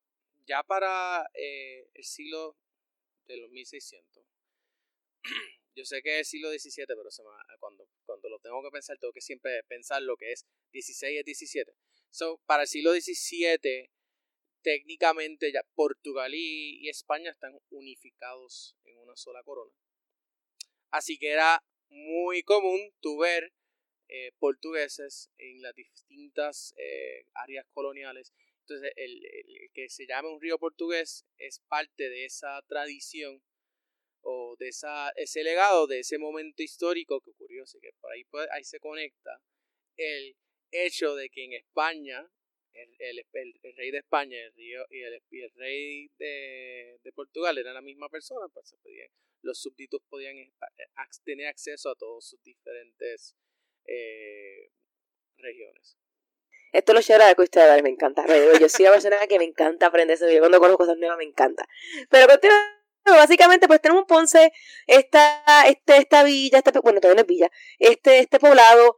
ya para eh, el siglo de los 1600, yo sé que es el siglo XVII, pero cuando, cuando lo tengo que pensar, tengo que siempre pensar lo que es 16 y 17. So, para el siglo XVII, técnicamente ya Portugal y, España están unificados en una sola corona. Así que era muy común tu ver eh, portugueses en las distintas eh, áreas coloniales. Entonces, el, que se llame un río portugués es parte de esa tradición o de esa, ese legado, de ese momento histórico que ocurrió. Así que por ahí, ahí se conecta el hecho de que en España el, rey de España el río, y, el, rey de, Portugal eran la misma persona, pues los súbditos podían eh, tener acceso a todos sus diferentes eh, regiones. Esto lo lleva que ustedes me encanta. Yo soy una persona que me encanta aprender eso. Cuando conozco cosas nuevas me encanta. Pero básicamente pues tenemos Ponce, esta, este, esta villa, esta, bueno, todavía no es villa, este, este poblado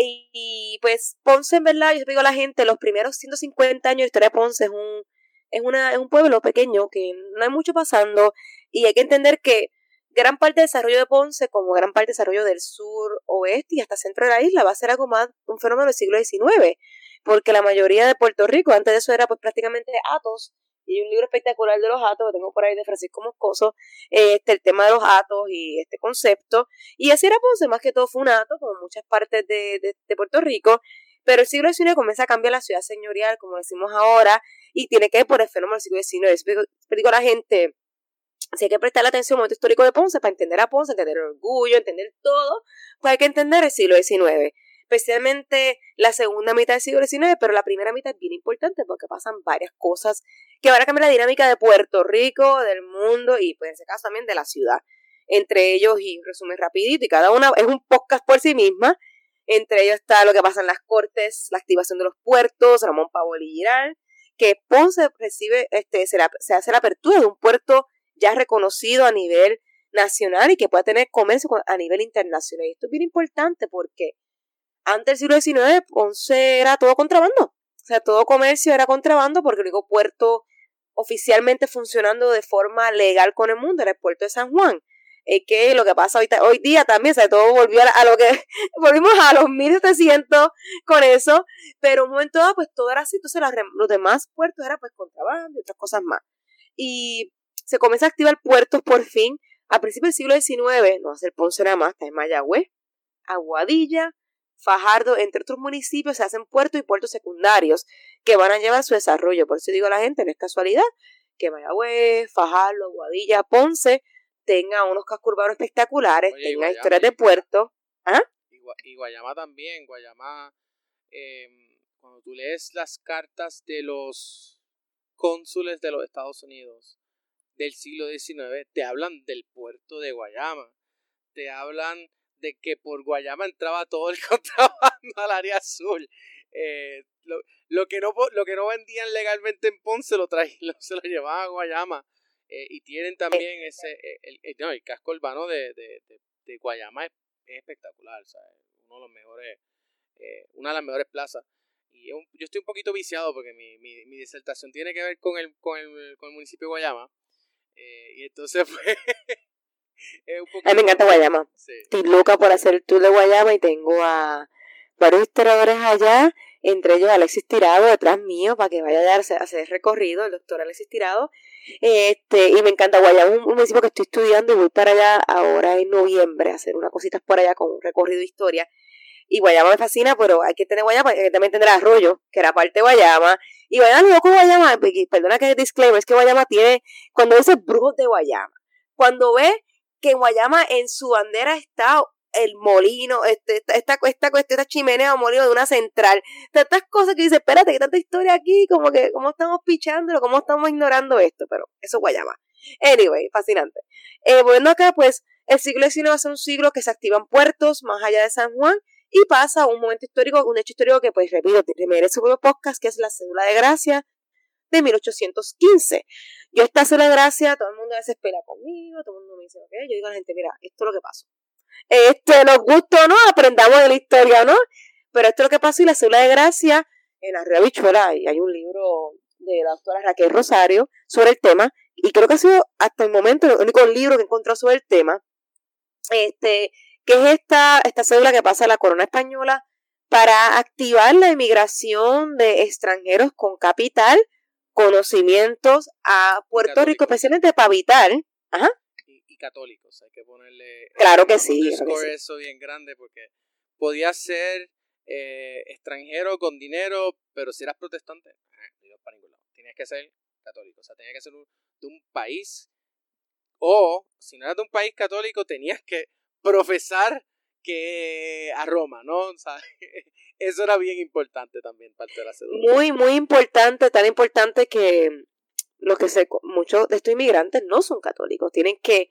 y pues Ponce, en verdad, yo digo a la gente, los primeros 150 años de historia de Ponce es un, es, una, es un pueblo pequeño que no hay mucho pasando y hay que entender que gran parte del desarrollo de Ponce, como gran parte del desarrollo del sur, oeste y hasta centro de la isla, va a ser algo más un fenómeno del siglo XIX, porque la mayoría de Puerto Rico, antes de eso era pues prácticamente Atos, y un libro espectacular de los atos, que tengo por ahí de Francisco Moscoso, este, el tema de los atos y este concepto. Y así era Ponce, más que todo fue un ato, como muchas partes de, de, Puerto Rico, pero el siglo XIX comienza a cambiar la ciudad señorial, como decimos ahora, y tiene que ver por el fenómeno del siglo XIX. Digo a la gente, si hay que prestar atención al momento histórico de Ponce para entender a Ponce, entender el orgullo, entender todo, pues hay que entender el siglo XIX especialmente la segunda mitad del siglo XIX, pero la primera mitad es bien importante porque pasan varias cosas que van a cambiar la dinámica de Puerto Rico, del mundo y pues en ese caso también de la ciudad. Entre ellos, y un resumen rapidito, y cada una es un podcast por sí misma, entre ellos está lo que pasa en las cortes, la activación de los puertos, Ramón Pavón y que Ponce recibe, este, se, se hace la apertura de un puerto ya reconocido a nivel nacional y que pueda tener comercio a nivel internacional. Y esto es bien importante porque antes del siglo XIX, Ponce era todo contrabando. O sea, todo comercio era contrabando porque el único puerto oficialmente funcionando de forma legal con el mundo era el puerto de San Juan. Es que lo que pasa ahorita, hoy día también, o todo volvió a, lo que, volvimos a los 1700 con eso, pero un momento dado, pues todo era así, entonces los demás puertos eran pues contrabando y otras cosas más. Y se comienza a activar puertos por fin a principios del siglo XIX, no va a ser Ponce nada más, está en Mayagüez, Aguadilla, Fajardo, entre otros municipios, se hacen puertos y puertos secundarios que van a llevar su desarrollo. Por eso digo a la gente, no es casualidad que Mayagüez, Fajardo, Aguadilla, Ponce tenga unos cascos urbanos espectaculares, tenga historias de puertos. ¿Ah? Y, Guayama también, Guayama, em, cuando tú lees las cartas de los cónsules de los Estados Unidos del siglo XIX, te hablan del puerto de Guayama, te hablan de que por Guayama entraba todo el contrabando al área azul. Eh, lo, que no, lo que no vendían legalmente en Ponce lo, traían, se lo llevaban a Guayama. Eh, y tienen también ese, eh, el, el, casco urbano de, de, de, Guayama es, espectacular, Uno de los mejores, una de las mejores plazas. Y yo estoy un poquito viciado porque mi, mi, mi disertación tiene que ver con el, con el, con el municipio de Guayama. y entonces, pues, a mí me encanta Guayama. Estoy loca por hacer el tour de Guayama y tengo a varios historiadores allá, entre ellos Alexis Tirado detrás mío para que vaya a darse, a hacer recorrido, el doctor Alexis Tirado. Este, y me encanta Guayama, es un, municipio que estoy estudiando y voy para allá ahora en noviembre a hacer unas cositas por allá con un recorrido de historia. Y Guayama me fascina, pero hay que tener Guayama, hay que también tener Arroyo, que era parte de Guayama. Y Guayama, loco Guayama, perdona que disclaimer, es que Guayama tiene, cuando dice brujos de Guayama, cuando ve que en Guayama en su bandera está el molino, este, esta, esta, esta, esta chimenea o molino de una central. Tantas cosas que dice, espérate, que tanta historia aquí, como que, ¿cómo estamos pichándolo? ¿Cómo estamos ignorando esto? Pero eso es Guayama. Anyway, fascinante. Eh, volviendo acá, pues, el siglo XIX ser un siglo que se activan puertos más allá de San Juan y pasa un momento histórico, un hecho histórico que, pues, repito, merece su propio podcast, que es la cédula de gracia de 1815. Yo esta cédula de gracia, todo el mundo a veces espera conmigo, todo el mundo dice, ok, yo digo a la gente, mira, esto es lo que pasó. Este, nos gusta o no, aprendamos de la historia, ¿no? Pero esto es lo que pasó y la cédula de gracia, en la Bichuela, y hay un libro de la doctora Raquel Rosario sobre el tema, y creo que ha sido hasta el momento el único libro que he encontrado sobre el tema, este, que es esta, esta cédula que pasa a la corona española para activar la inmigración de extranjeros con capital conocimientos a Puerto Rico, especialmente para habitar. Ajá. Católicos, hay que ponerle. Claro que sí. eso bien grande porque podía ser eh, extranjero con dinero, pero si eras protestante, no para ningún lado. Tenías que ser católico, o sea, tenías que ser de un país. O, si no eras de un país católico, tenías que profesar que a Roma, ¿no? O sea, eso era bien importante también, parte de la cédula. Muy, muy importante, tan importante que los que se, muchos de estos inmigrantes no son católicos, tienen que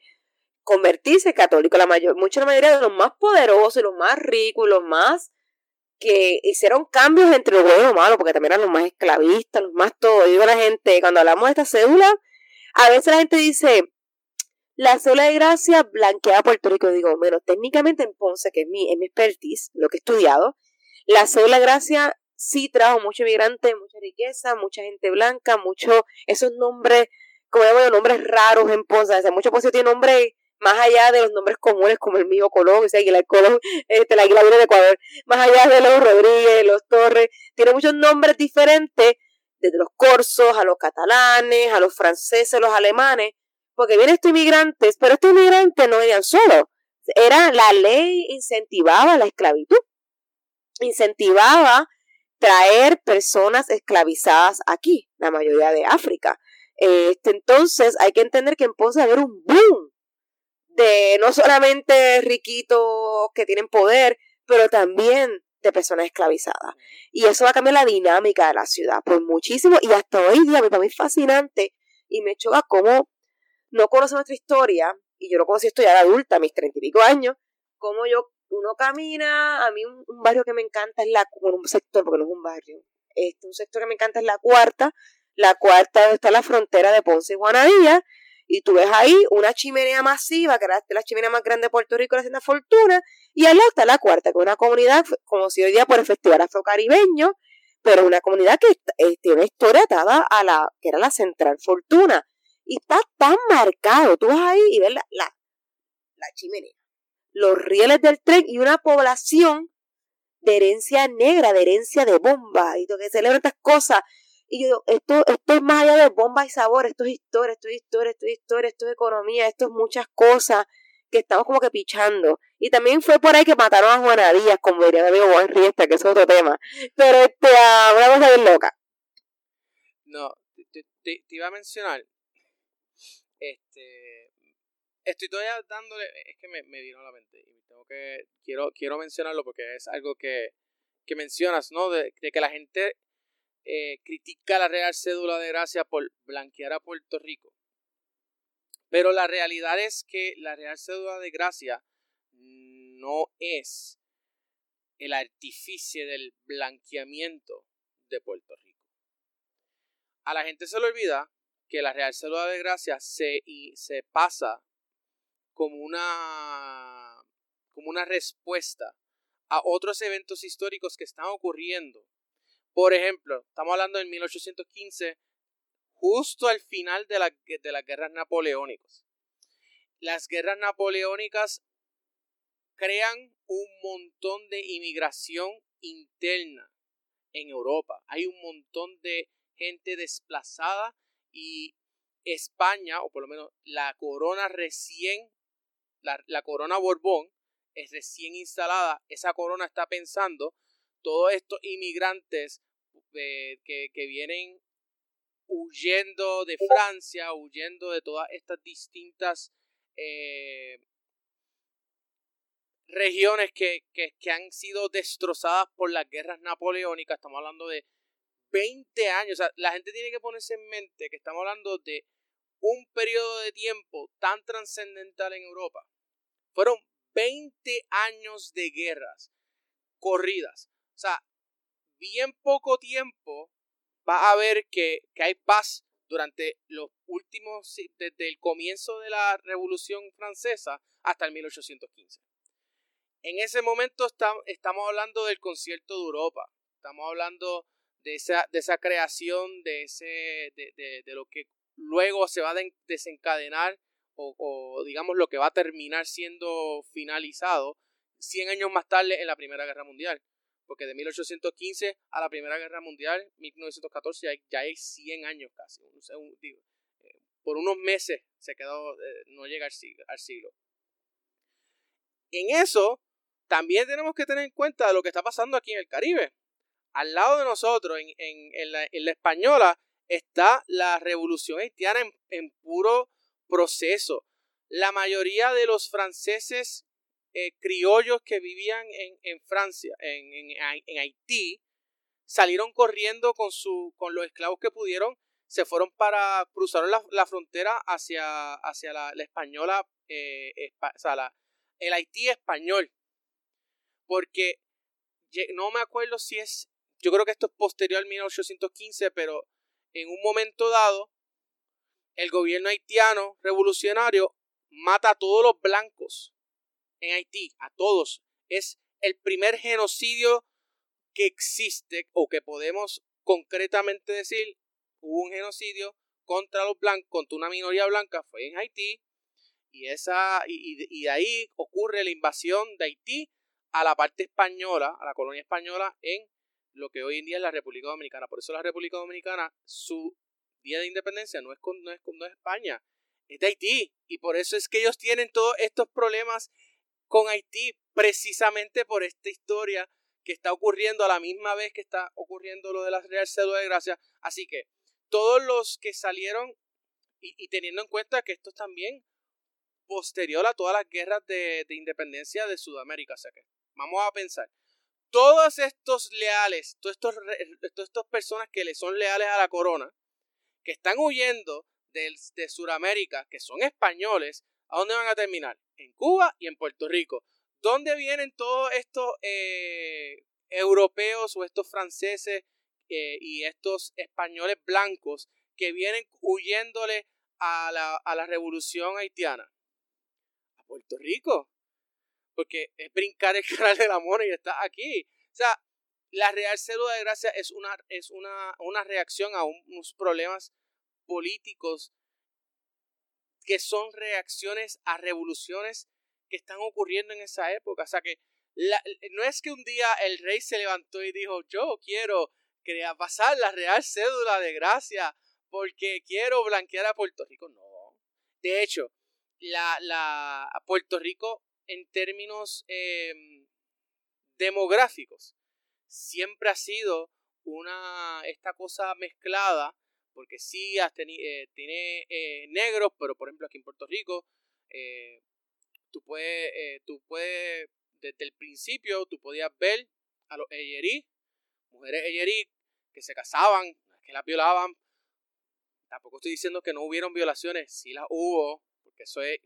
convertirse católicos, la mayor, mucha la mayoría de los más poderosos, los más ricos, los más que hicieron cambios entre lo bueno y lo malo, porque también eran los más esclavistas, los más todo. Digo a la gente, cuando hablamos de esta cédula, a veces la gente dice, la cédula de gracia blanquea Puerto Rico. Digo, bueno, técnicamente en Ponce, que es mi, es mi expertise, lo que he estudiado, la cédula de gracia sí trajo mucho inmigrante, mucha riqueza, mucha gente blanca, mucho, esos nombres, como llamo nombres raros en Ponce. O sea, mucho Ponce tiene nombres más allá de los nombres comunes como el mío Colón, o sea, Aguilar Colón, este, la Águila de Ecuador, más allá de los Rodríguez, los Torres, tiene muchos nombres diferentes, desde los corsos a los catalanes, a los franceses, a los alemanes, porque vienen estos inmigrantes, pero estos inmigrantes no venían solos. Era la ley incentivaba la esclavitud, incentivaba traer personas esclavizadas aquí, la mayoría de África. Este, entonces hay que entender que en Ponce haber un boom de no solamente riquitos que tienen poder, pero también de personas esclavizadas. Y eso va a cambiar la dinámica de la ciudad por muchísimo. Y hasta hoy día, para mí es fascinante y me choca cómo no conoce nuestra historia, y yo no conocí esto ya de adulta, a mis treinta y pico años, como yo, uno camina, a mí un, barrio que me encanta es la, bueno, un sector, porque no es un barrio, este, un sector que me encanta es la cuarta, la cuarta está la frontera de Ponce y Juanadía, y tú ves ahí una chimenea masiva, que era la chimenea más grande de Puerto Rico, la Hacienda Fortuna, y al lado está la cuarta, que es una comunidad conocida hoy día por el Festival Afrocaribeño, pero una comunidad que eh, tiene historia atada a la, que era la Central Fortuna. Y está tan marcado. Tú vas ahí y ves la, la, la chimenea, los rieles del tren y una población de herencia negra, de herencia de bomba, y que celebra estas cosas. Y yo digo, esto, esto es más allá de bomba y sabor, esto es historia, esto es historia, esto es historia, esto es economía, esto es muchas cosas que estamos como que pichando. Y también fue por ahí que mataron a Juana Díaz, como diría mi amigo Juan Riesta, que es otro tema. Pero este, uh, una cosa bien loca. No, te, iba a mencionar, este, estoy todavía dándole, es que me, me vino la mente y tengo que, quiero, quiero mencionarlo porque es algo que, que mencionas, ¿no? De, de que la gente eh, critica la Real Cédula de Gracia por blanquear a Puerto Rico. Pero la realidad es que la Real Cédula de Gracia no es el artificio del blanqueamiento de Puerto Rico. A la gente se le olvida que la Real Cédula de Gracia se, y se pasa como una, como una respuesta a otros eventos históricos que están ocurriendo. Por ejemplo, estamos hablando del 1815, justo al final de, la, de las guerras napoleónicas. Las guerras napoleónicas crean un montón de inmigración interna en Europa. Hay un montón de gente desplazada y España, o por lo menos la corona recién, la, corona Borbón es recién instalada. Esa corona está pensando todos estos inmigrantes eh, que, que vienen huyendo de Francia, huyendo de todas estas distintas eh, regiones que, han sido destrozadas por las guerras napoleónicas. Estamos hablando de 20 años. la gente tiene que ponerse en mente que estamos hablando de un periodo de tiempo tan trascendental en Europa. Fueron 20 años de guerras corridas. O sea, bien poco tiempo va a ver que, hay paz durante los últimos, desde el comienzo de la Revolución Francesa hasta el 1815. En ese momento estamos hablando del concierto de Europa, estamos hablando de esa, de esa creación, de, ese, de, lo que luego se va a desencadenar o, o, digamos lo que va a terminar siendo finalizado 100 años más tarde en la Primera Guerra Mundial porque de 1815 a la Primera Guerra Mundial, 1914, ya hay, 100 años casi. Eh, por unos meses se quedó, eh, no llega al siglo, En eso, también tenemos que tener en cuenta lo que está pasando aquí en el Caribe. Al lado de nosotros, en, la, española, está la revolución haitiana en, en puro proceso. La mayoría de los franceses eh, criollos que vivían en, Francia, en, Haití, salieron corriendo con, su, con los esclavos que pudieron, se fueron para, cruzaron la, frontera hacia, hacia la, española, eh, o sea, el Haití español. Porque no me acuerdo si es, yo creo que esto es posterior al 1815, pero en un momento dado, el gobierno haitiano revolucionario mata a todos los blancos en Haití, a todos. Es el primer genocidio que existe o que podemos concretamente decir hubo un genocidio contra los blancos, contra una minoría blanca, fue en Haití. Y, esa, y, de ahí ocurre la invasión de Haití a la parte española, a la colonia española en lo que hoy en día es la República Dominicana. Por eso la República Dominicana, su día de independencia no es, no es, no es España, es de Haití. Y por eso es que ellos tienen todos estos problemas con Haití precisamente por esta historia que está ocurriendo a la misma vez que está ocurriendo lo de la Real Cédula de Gracia. Así que todos los que salieron y, teniendo en cuenta que esto es también posterior a todas las guerras de, independencia de Sudamérica. O sea que vamos a pensar. Todos estos leales, todos estos, todas estas personas que le son leales a la corona, que están huyendo de, de Sudamérica, que son españoles, ¿a dónde van a terminar? en Cuba y en Puerto Rico. ¿Dónde vienen todos estos eh, europeos o estos franceses eh, y estos españoles blancos que vienen huyéndole a la, a la revolución haitiana? A Puerto Rico. Porque es brincar el canal de la mona y está aquí. O sea, la Real Cédula de Gracia es una, es una, una reacción a unos problemas políticos que son reacciones a revoluciones que están ocurriendo en esa época. O sea que no es que un día el rey se levantó y dijo, yo quiero crear, pasar la real cédula de gracia porque quiero blanquear a Puerto Rico. No. De hecho, la, Puerto Rico en términos em, demográficos siempre ha sido una esta cosa mezclada porque sí has eh, tiene eh, negros pero por ejemplo aquí en Puerto Rico eh, tú puedes tú puedes desde el principio tú podías ver a los eyerí mujeres eyerí que se casaban que las violaban tampoco estoy diciendo que no hubieron violaciones sí las hubo porque eso es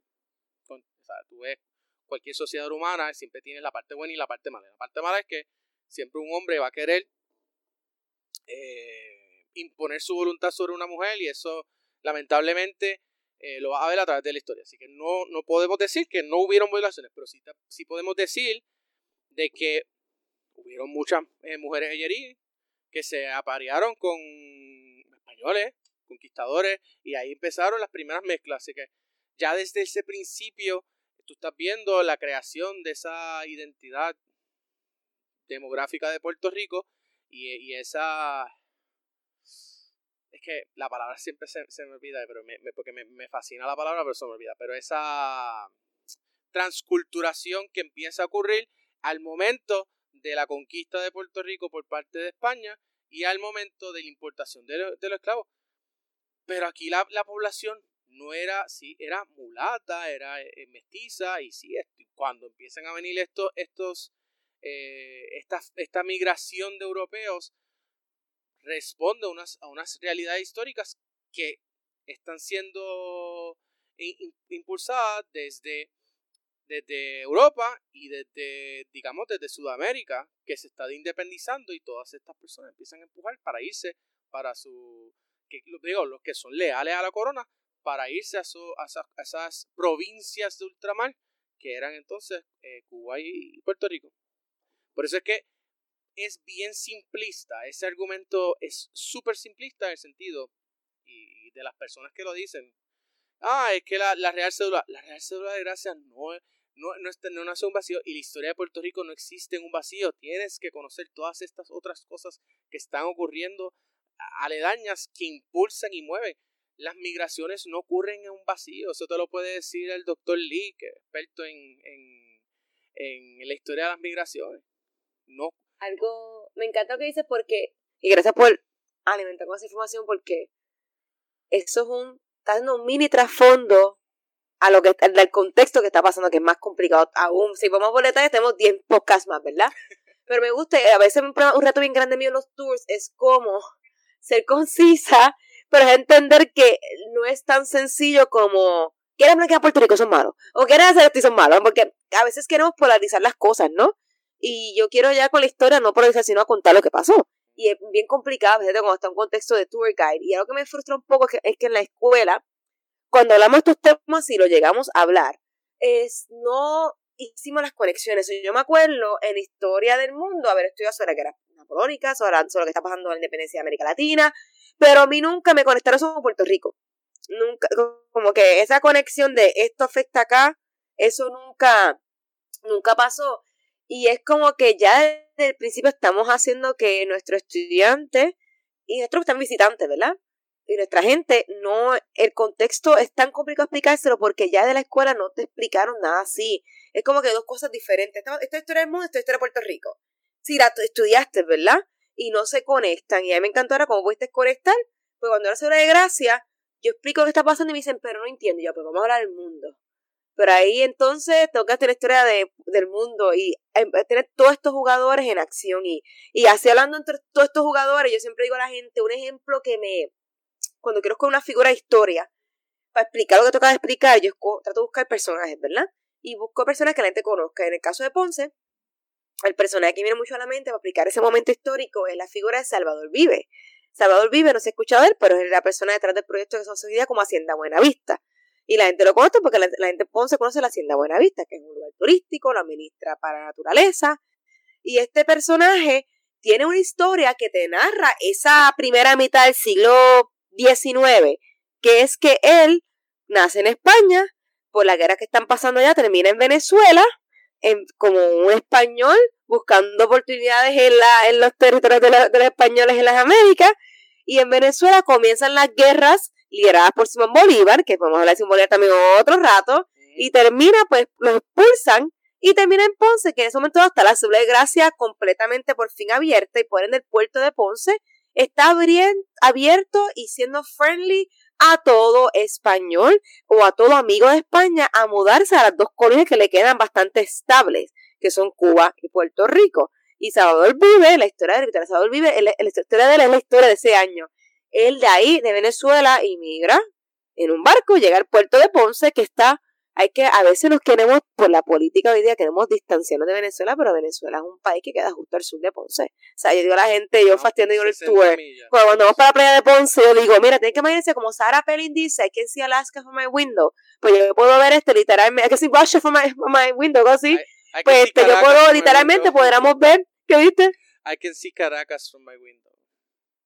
o sea, tú ves cualquier sociedad humana siempre tiene la parte buena y la parte mala. La parte mala es que siempre un hombre va a querer eh, imponer su voluntad sobre una mujer y eso lamentablemente eh, lo va a ver a través de la historia. Así que no, no podemos decir que no hubieron violaciones, pero sí, sí podemos decir de que hubieron muchas eh, mujeres eyerí que se aparearon con españoles, conquistadores, y ahí empezaron las primeras mezclas. Así que ya desde ese principio tú estás viendo la creación de esa identidad demográfica de Puerto Rico y, esa... Es que la palabra siempre se, me olvida, pero me, porque me, fascina la palabra, pero se me olvida. Pero esa transculturación que empieza a ocurrir al momento de la conquista de Puerto Rico por parte de España y al momento de la importación de, los esclavos. Pero aquí la, población no era, sí, era mulata, era eh, mestiza, y sí, cuando empiezan a venir estos, estos eh, esta, esta, migración de europeos responde a unas, a unas realidades históricas que están siendo impulsadas desde, desde Europa y desde, digamos, desde Sudamérica, que se está independizando y todas estas personas empiezan a empujar para irse para su, que, digo, los que son leales a la corona, para irse a, a, esas provincias de ultramar que eran entonces eh, Cuba y Puerto Rico. Por eso es que es bien simplista, ese argumento es súper simplista en el sentido, y de las personas que lo dicen, ah, es que la, Real Cédula, la Real Cédula de Gracia no, no, no, no nace un vacío y la historia de Puerto Rico no existe en un vacío, tienes que conocer todas estas otras cosas que están ocurriendo aledañas que impulsan y mueven. Las migraciones no ocurren en un vacío, eso te lo puede decir el doctor Lee, que es experto en, en, en la historia de las migraciones no. Algo, me encanta lo que dices porque, y gracias por alimentar con esa información porque eso es un, está dando un mini trasfondo a lo que del contexto que está pasando, que es más complicado aún. Si vamos por detalles, tenemos 10 podcasts más, ¿verdad? Pero me gusta, a veces un, un reto bien grande mío en los tours es cómo ser concisa, pero es entender que no es tan sencillo como quieren blanquear a Puerto Rico, son malos, o quieren hacer esto y son malos, porque a veces queremos polarizar las cosas, ¿no? Y yo quiero ya con la historia no eso sino a contar lo que pasó. Y es bien complicado, fíjate, cuando está en un contexto de tour guide. Y algo que me frustra un poco es que, es que en la escuela, cuando hablamos estos temas y lo llegamos a hablar, es no hicimos las conexiones. Yo me acuerdo en historia del mundo haber estudiado sobre la guerra napoleónica, sobre, sobre lo que está pasando en la independencia de América Latina, pero a mí nunca me conectaron con Puerto Rico. Nunca, como que esa conexión de esto afecta acá, eso nunca, nunca pasó. Y es como que ya desde el principio estamos haciendo que nuestros estudiantes y nuestros están visitantes, ¿verdad? Y nuestra gente, no, el contexto es tan complicado explicárselo porque ya de la escuela no te explicaron nada así. Es como que dos cosas diferentes. Esta, esta historia del mundo, esta historia de Puerto Rico. Si la estudiaste, ¿verdad? Y no se conectan. Y a mí me encantó ahora cómo pudiste conectar. Pues cuando se habla de gracia, yo explico que está pasando y me dicen, pero no entiendo. Yo, pues vamos a hablar del mundo. Pero ahí entonces toca la historia de, del mundo y em, tener todos estos jugadores en acción. Y, y así hablando entre todos estos jugadores, yo siempre digo a la gente un ejemplo que me. Cuando quiero con una figura de historia, para explicar lo que toca de explicar, yo trato de buscar personajes, ¿verdad? Y busco personas que la gente conozca. En el caso de Ponce, el personaje que viene mucho a la mente para explicar ese momento histórico es la figura de Salvador Vive. Salvador Vive, no se ha escuchado de él, pero es la persona detrás del proyecto se día como Hacienda Buenavista. Y la gente lo conoce porque la, gente Ponce conoce la Hacienda Buenavista, que es un lugar turístico, lo administra para la naturaleza. Y este personaje tiene una historia que te narra esa primera mitad del siglo XIX, que es que él nace en España, por la guerra que están pasando allá, termina en Venezuela, en, como un español, buscando oportunidades en, la, en los territorios de, de los españoles en las Américas, y en Venezuela comienzan las guerras lideradas por Simón Bolívar, que podemos hablar de Simón Bolívar también otro rato, y termina, pues, los expulsan, y termina en Ponce, que en ese momento está la Ciudad de Gracia completamente por fin abierta, y por ende el puerto de Ponce está abierto y siendo friendly a todo español o a todo amigo de España a mudarse a las dos colonias que le quedan bastante estables, que son Cuba y Puerto Rico. Y Salvador Vive, la historia de Salvador Vive, la historia de él es la historia de ese año. Él de ahí, de Venezuela, inmigra en un barco, llega al puerto de Ponce, que está hay que, a veces nos queremos, por la política hoy día, queremos distanciarnos de Venezuela, pero Venezuela es un país que queda justo al sur de Ponce. O sea, yo digo a la gente, yo fastidio digo el tour. Cuando vamos para la playa de Ponce, yo digo, mira, tienen que imaginarse como Sarah Pelin dice, I can see Alaska from my window. Pues yo puedo ver este literalmente, I can see Russia from my, from my window, así. pues este, yo puedo, literalmente, podríamos ver, ¿qué viste? I can see Caracas from my window.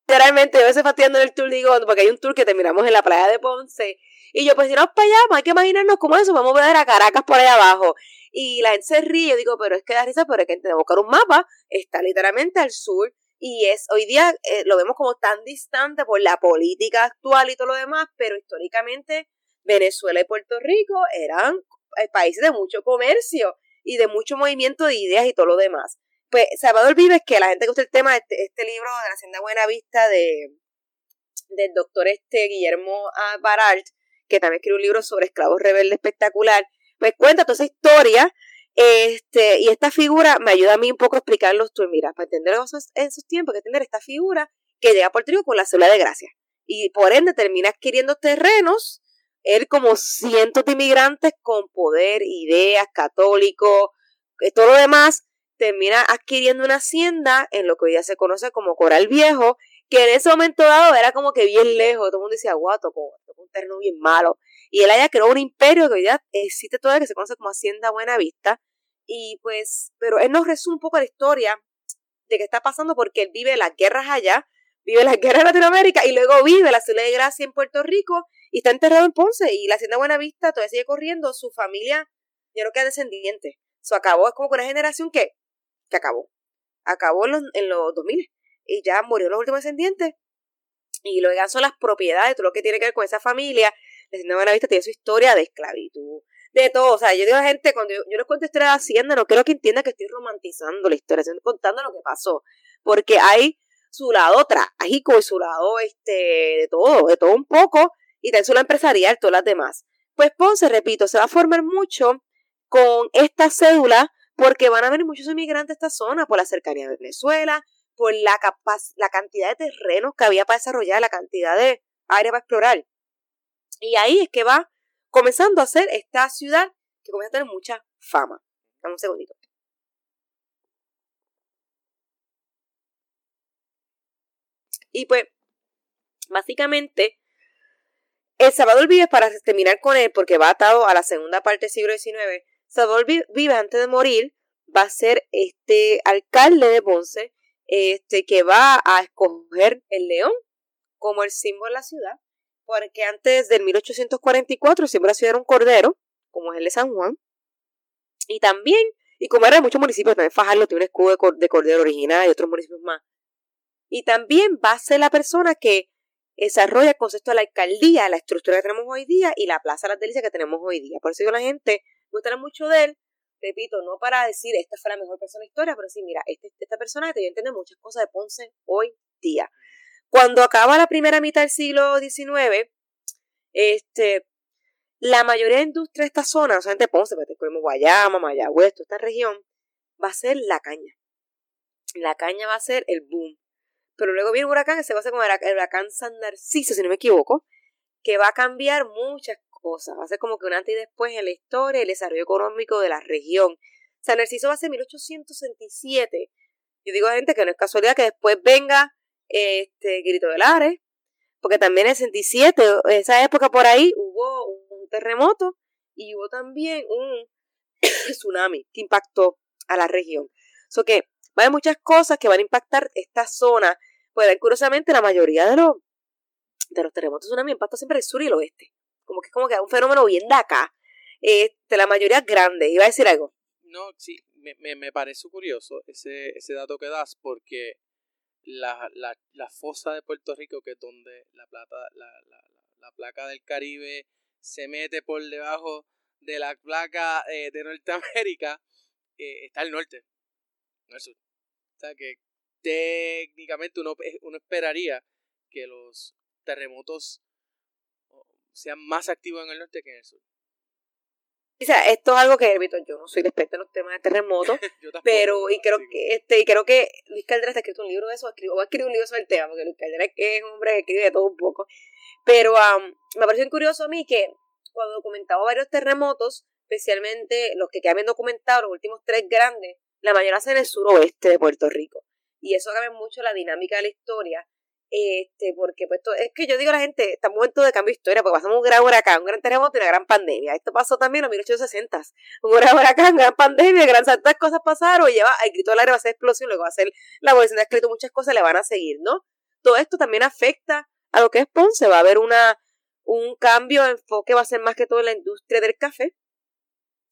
Literalmente, yo a veces fastidiando el tour, digo, porque hay un tour que terminamos en la playa de Ponce y yo, pues si nos para allá, pues hay que imaginarnos cómo eso, vamos a ver a Caracas por allá abajo. Y la gente se ríe, yo digo, pero es que da risa, pero es que tenemos que buscar un mapa, está literalmente al sur, y es, hoy día eh, lo vemos como tan distante por la política actual y todo lo demás, pero históricamente Venezuela y Puerto Rico eran eh, países de mucho comercio y de mucho movimiento de ideas y todo lo demás. Pues Salvador Vives, que la gente que gusta el tema, este, este libro de la Hacienda Buena Vista de, del doctor este Guillermo Baralt, que también escribe un libro sobre esclavos rebeldes espectacular, pues cuenta toda esa historia, este, y esta figura me ayuda a mí un poco a explicarlos tú, mira, para entender esos, esos tiempos, que entender esta figura que llega por trigo con la célula de gracia, y por ende termina adquiriendo terrenos, él como cientos de inmigrantes con poder, ideas, católicos, eh, todo lo demás, termina adquiriendo una hacienda en lo que hoy día se conoce como Coral Viejo, que en ese momento dado era como que bien lejos, todo el mundo decía, guau, tocó, un terreno bien malo. Y él haya creó un imperio que hoy día existe todavía, que se conoce como Hacienda Buena Vista. Y pues, pero él nos resume un poco la historia de qué está pasando porque él vive las guerras allá, vive las guerras en Latinoamérica y luego vive la ciudad de Gracia en Puerto Rico y está enterrado en Ponce y la Hacienda Buena Vista todavía sigue corriendo, su familia, yo creo que es descendiente. Eso acabó, es como una generación que, que acabó. Acabó en los, en los 2000 y ya murió los últimos descendientes. Y lo que son las propiedades, todo lo que tiene que ver con esa familia. La Hacienda Buena Vista tiene su historia de esclavitud, de todo. O sea, yo digo a la gente, cuando yo, les cuento historia de Hacienda, no quiero que entienda que estoy romantizando la historia, estoy contando lo que pasó. Porque hay su lado trágico y su lado este, de todo, de todo un poco, y también su lado empresarial, todas las demás. Pues Ponce, repito, se va a formar mucho con esta cédula porque van a venir muchos inmigrantes a esta zona por la cercanía de Venezuela, por la, la cantidad de terrenos que había para desarrollar, la cantidad de área para explorar. Y ahí es que va comenzando a ser esta ciudad que comienza a tener mucha fama. Dame un segundito. Y pues, básicamente, El Salvador Vives, para terminar con él, porque va atado a la segunda parte del siglo XIX, Salvador Vives, antes de morir, va a ser este alcalde de Ponce este, que va a escoger el león como el símbolo de la ciudad, porque antes del 1844 siempre la ciudad era un cordero, como es el de San Juan, y también, y como era de muchos municipios, también Fajardo tiene un escudo de cordero original y otros municipios más, y también va a ser la persona que desarrolla el concepto de la alcaldía, la estructura que tenemos hoy día y la Plaza de las Delicias que tenemos hoy día. Por eso digo la gente, gusta mucho de él, repito, no para decir esta fue la mejor persona de la historia, pero sí, mira, este, esta persona te entender muchas cosas de Ponce hoy día. Cuando acaba la primera mitad del siglo XIX, este, la mayoría de industria de esta zona, no solamente Ponce, pero tenemos Guayama, Mayagüez, toda esta región, va a ser la caña. La caña va a ser el boom. Pero luego viene un huracán que se va a hacer como el huracán San Narciso, si no me equivoco, que va a cambiar muchas Va a ser como que un antes y después en la historia y el desarrollo económico de la región. San Narciso va a ser 1867. Yo digo a gente que no es casualidad que después venga este Grito del Ares, porque también en el 67, esa época por ahí, hubo un terremoto y hubo también un tsunami que impactó a la región. So que Va a haber muchas cosas que van a impactar esta zona. Pues curiosamente la mayoría de los, de los terremotos tsunami impactan siempre el sur y el oeste. Como que es como que un fenómeno bien de acá. Este, la mayoría es grande. ¿Iba a decir algo? No, sí, me, me, me parece curioso ese, ese dato que das porque la, la, la fosa de Puerto Rico, que es donde la, plata, la, la, la placa del Caribe se mete por debajo de la placa eh, de Norteamérica, eh, está al norte, no al sur. O sea que técnicamente uno, uno esperaría que los terremotos sean más activos en el norte que en el sur. O sea, esto es algo que, yo no soy experto en los temas de terremotos, pero, y creo que, este, y creo que Luis Caldera ha escrito un libro de eso, o va a escribir un libro sobre el tema, porque Luis Caldera es un hombre que escribe de todo un poco. Pero me pareció curioso a mí que cuando documentaba varios terremotos, especialmente los que quedan bien documentados, los últimos tres grandes, la mayoría hacen en el suroeste de Puerto Rico. Y eso cambia mucho la dinámica de la historia. Este, porque pues es que yo digo a la gente, está un momento de cambio de historia, porque pasamos un gran huracán, un gran terremoto y una gran pandemia. Esto pasó también en los 1860. Un gran huracán, gran pandemia, gran tantas cosas pasaron, lleva el grito del aire va a ser explosión, luego va a ser la abolición de escrito, muchas cosas le van a seguir, ¿no? Todo esto también afecta a lo que es Ponce, va a haber una, un cambio de enfoque, va a ser más que todo en la industria del café.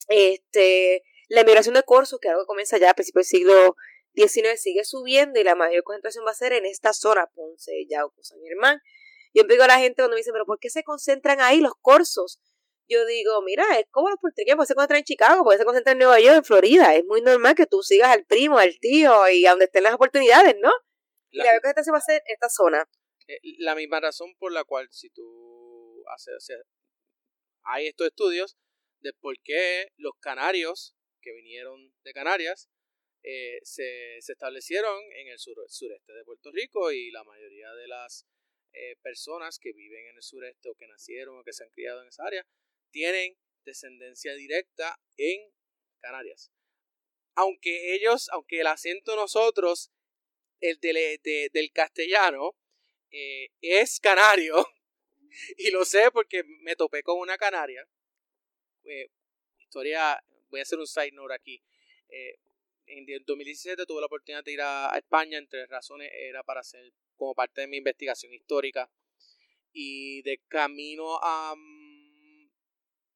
Este, la emigración de Corso, que algo comienza ya a principios del siglo XIX, sigue subiendo y la mayor concentración va a ser en esta zona, Ponce, Yauco, San Germán. Yo digo a la gente cuando me dicen, pero ¿por qué se concentran ahí los corsos? Yo digo, mira, es como los puertorriqueños, se concentran en Chicago, porque se concentran en Nueva York, en Florida. Es muy normal que tú sigas al primo, al tío y a donde estén las oportunidades, ¿no? La, y la mayor se va a hacer esta zona. Eh, la misma razón por la cual si tú haces, o sea, hay estos estudios de por qué los canarios que vinieron de Canarias eh, se, se, establecieron en el sur, sureste de Puerto Rico y la mayoría de las eh, personas que viven en el sureste o que nacieron o que se han criado en esa área tienen descendencia directa en Canarias. Aunque ellos, aunque el acento nosotros, el del castellano, eh, es canario. Y lo sé porque me topé con una canaria. Historia, voy a hacer un side note aquí. En 2017 tuve la oportunidad de ir a, España, entre razones era para hacer como parte de mi investigación histórica. Y de camino a, mm,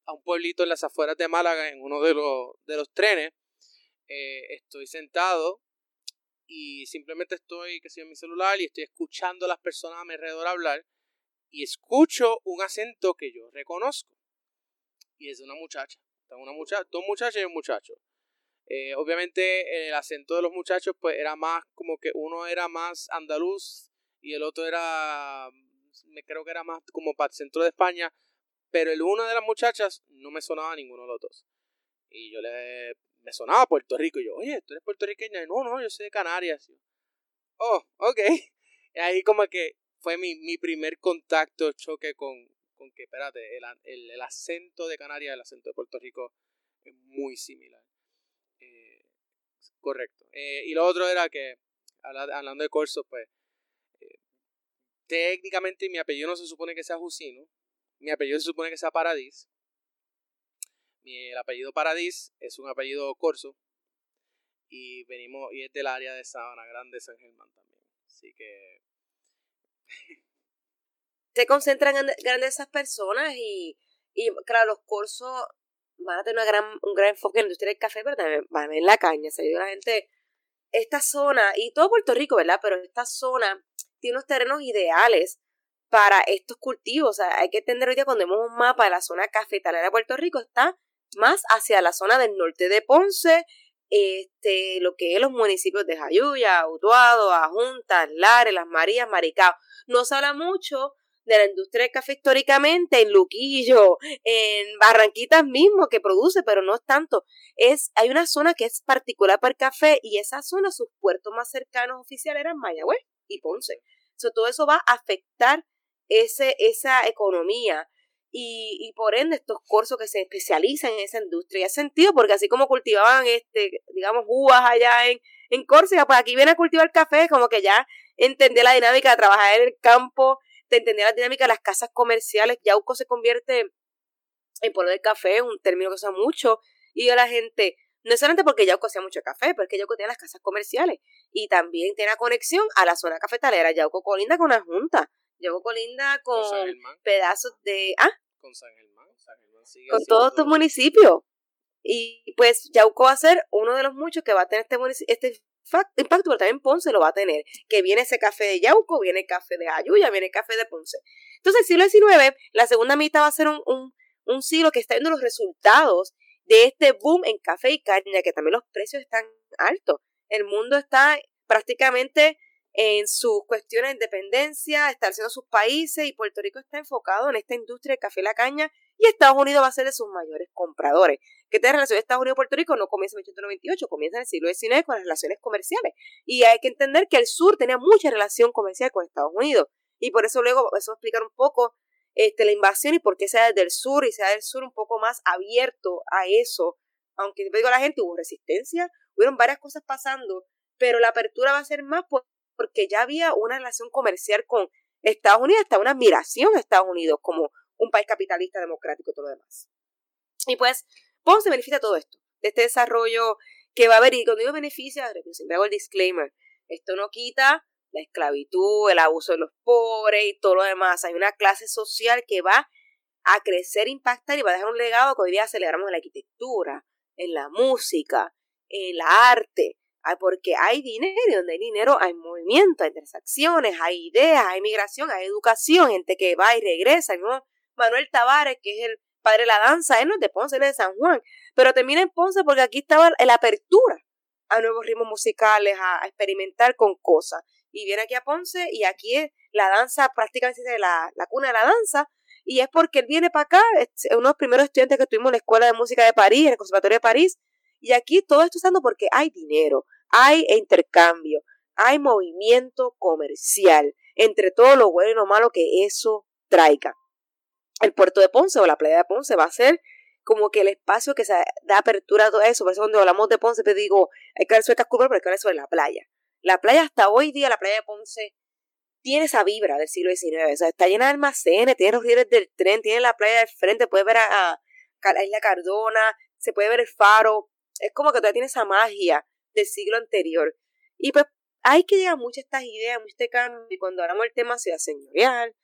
un pueblito en las afueras de Málaga, en uno de los, de trenes, estoy sentado y simplemente estoy, que en mi celular y estoy escuchando a las personas a mi alrededor hablar y escucho un acento que yo reconozco. Y es de una muchacha. Una muchacha dos muchachas y un muchacho. Eh, obviamente el acento de los muchachos pues era más como que uno era más andaluz y el otro era, me creo que era más como para el centro de España, pero el uno de las muchachas no me sonaba ninguno de los dos. Y yo le me sonaba Puerto Rico. Y yo, oye, ¿tú eres puertorriqueña? no, no, yo soy de Canarias. oh, ok. Y ahí como que fue mi, mi primer contacto, choque con, con que, espérate, el, el, el, acento de Canarias, el acento de Puerto Rico es muy similar. Correcto. Eh, y lo otro era que, hablando de Corso, pues, eh, técnicamente mi apellido no se supone que sea Jusino, mi apellido se supone que sea Paradis, el apellido Paradis es un apellido corso y venimos y es del área de Sabana Grande, San Germán también. Así que se concentran en grandes esas personas y, y claro, los corsos van a tener una gran, un gran enfoque en la industria del café, pero también van a ver la caña. Se la gente, esta zona, y todo Puerto Rico, ¿verdad? Pero esta zona tiene unos terrenos ideales para estos cultivos. O sea, hay que entender hoy día cuando vemos un mapa de la zona cafetalera de Puerto Rico, está más hacia la zona del norte de Ponce, este, lo que es los municipios de Jayuya, Utuado, Ajuntas, Lares, Las Marías, Maricao. No se habla mucho de la industria del café históricamente en Luquillo, en Barranquitas mismo que produce, pero no es tanto. Es, hay una zona que es particular para el café y esa zona, sus puertos más cercanos oficiales eran Mayagüez y Ponce. todo eso va a afectar ese, esa economía y, y por ende estos cursos que se especializan en esa industria. Y hace sentido porque así como cultivaban, este, digamos, uvas allá en, en Córcega, pues aquí viene a cultivar café, como que ya entendía la dinámica de trabajar en el campo, de entender la dinámica de las casas comerciales. Yauco se convierte en pueblo del café, un término que usa mucho, y a la gente, No solamente porque Yauco hacía mucho café, pero es que Yauco tiene las casas comerciales y también tiene conexión a la zona cafetalera. Yauco colinda con la Junta. Yauco colinda con, pedazos de... ¿Ah? Con San Germán. San Germán sigue con todos estos municipios. Y pues Yauco va a ser uno de los muchos que va a tener este, este impacto, pero también Ponce lo va a tener. Que viene ese café de Yauco, viene el café de Ayuya, viene el café de Ponce. Entonces, el siglo XIX, la segunda mitad va a ser un, un, un siglo que está viendo los resultados de este boom en café y caña, que también los precios están altos. El mundo está prácticamente en sus cuestiones de independencia, está haciendo sus países y Puerto Rico está enfocado en esta industria de café y la caña y Estados Unidos va a ser de sus mayores compradores. ¿Qué te relación Estados Unidos y Puerto Rico? No comienza en 1898, comienza en el siglo XIX con las relaciones comerciales. Y hay que entender que el sur tenía mucha relación comercial con Estados Unidos. Y por eso luego, eso va a explicar un poco este, la invasión y por qué sea desde el sur y sea del sur un poco más abierto a eso. Aunque digo a la gente, hubo resistencia, hubieron varias cosas pasando, pero la apertura va a ser más porque ya había una relación comercial con Estados Unidos, hasta una admiración a Estados Unidos como un país capitalista, democrático y todo lo demás. Y pues, Ponce beneficia todo esto, de este desarrollo que va a haber, y cuando digo beneficia, siempre hago el disclaimer, esto no quita la esclavitud, el abuso de los pobres y todo lo demás. Hay una clase social que va a crecer, impactar y va a dejar un legado que hoy día celebramos en la arquitectura, en la música, en la arte, porque hay dinero y donde hay dinero hay movimiento, hay transacciones, hay ideas, hay migración, hay educación, gente que va y regresa. ¿no? Manuel Tavares, que es el padre de la danza, él no es de Ponce, él es de San Juan, pero termina en Ponce porque aquí estaba la apertura a nuevos ritmos musicales, a experimentar con cosas. Y viene aquí a Ponce y aquí es la danza prácticamente la, la cuna de la danza. Y es porque él viene para acá, es uno de los primeros estudiantes que tuvimos en la Escuela de Música de París, en el Conservatorio de París, y aquí todo esto está porque hay dinero, hay intercambio, hay movimiento comercial, entre todo lo bueno y lo malo que eso traiga. El puerto de Ponce o la playa de Ponce va a ser como que el espacio que se da apertura a todo eso. Por eso cuando hablamos de Ponce te digo, hay que ver sueltas curvas, pero hay que ver sobre la playa. La playa hasta hoy día, la playa de Ponce, tiene esa vibra del siglo XIX. O sea, está llena de almacenes, tiene los rieles del tren, tiene la playa del frente, puedes ver a, la isla Cardona, se puede ver el faro. Es como que todavía tiene esa magia del siglo anterior. Y pues hay que llegar muchas estas ideas, mucho este cambio. Y cuando hablamos del tema ciudad señorial,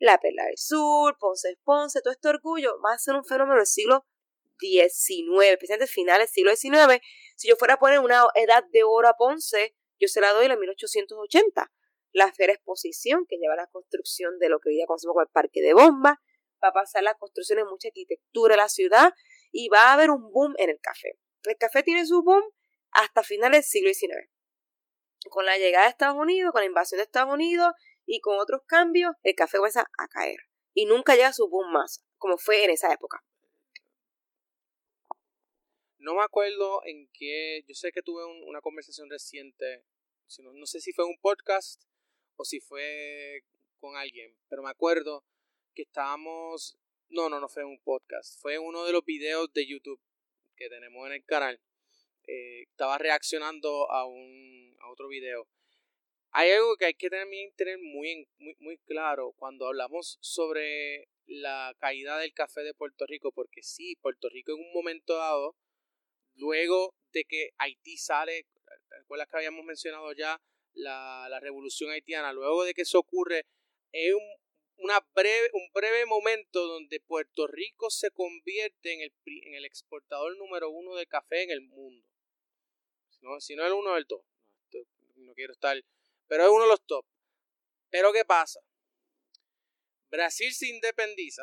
la Perla del Sur, Ponce Ponce, todo este orgullo va a ser un fenómeno del siglo XIX, especialmente finales del siglo XIX. Si yo fuera a poner una edad de oro a Ponce, yo se la doy en 1880. La Feria Exposición, que lleva la construcción de lo que hoy día conocemos como el Parque de Bomba, va a pasar la construcción de mucha arquitectura en la ciudad y va a haber un boom en el café. El café tiene su boom hasta finales del siglo XIX. Con la llegada de Estados Unidos, con la invasión de Estados Unidos y con otros cambios, el café comienza a caer. Y nunca llega su boom más, como fue en esa época. No me acuerdo en qué. Yo sé que tuve una conversación reciente. No, sé si fue un podcast o si fue con alguien, pero me acuerdo que estábamos. No, no, no fue un podcast. Fue uno de los videos de YouTube que tenemos en el canal. Eh, estaba reaccionando a, un, a otro video. Hay algo que hay que también tener muy, muy, muy claro cuando hablamos sobre la caída del café de Puerto Rico, porque sí, Puerto Rico en un momento dado Luego de que Haití sale, recuerdas que habíamos mencionado ya la, la revolución haitiana? Luego de que eso ocurre, es un, una breve, un breve momento donde Puerto Rico se convierte en el, en el exportador número uno de café en el mundo. No, si no el uno top. No, no quiero estar. Pero es uno de los top. Pero ¿qué pasa? Brasil se independiza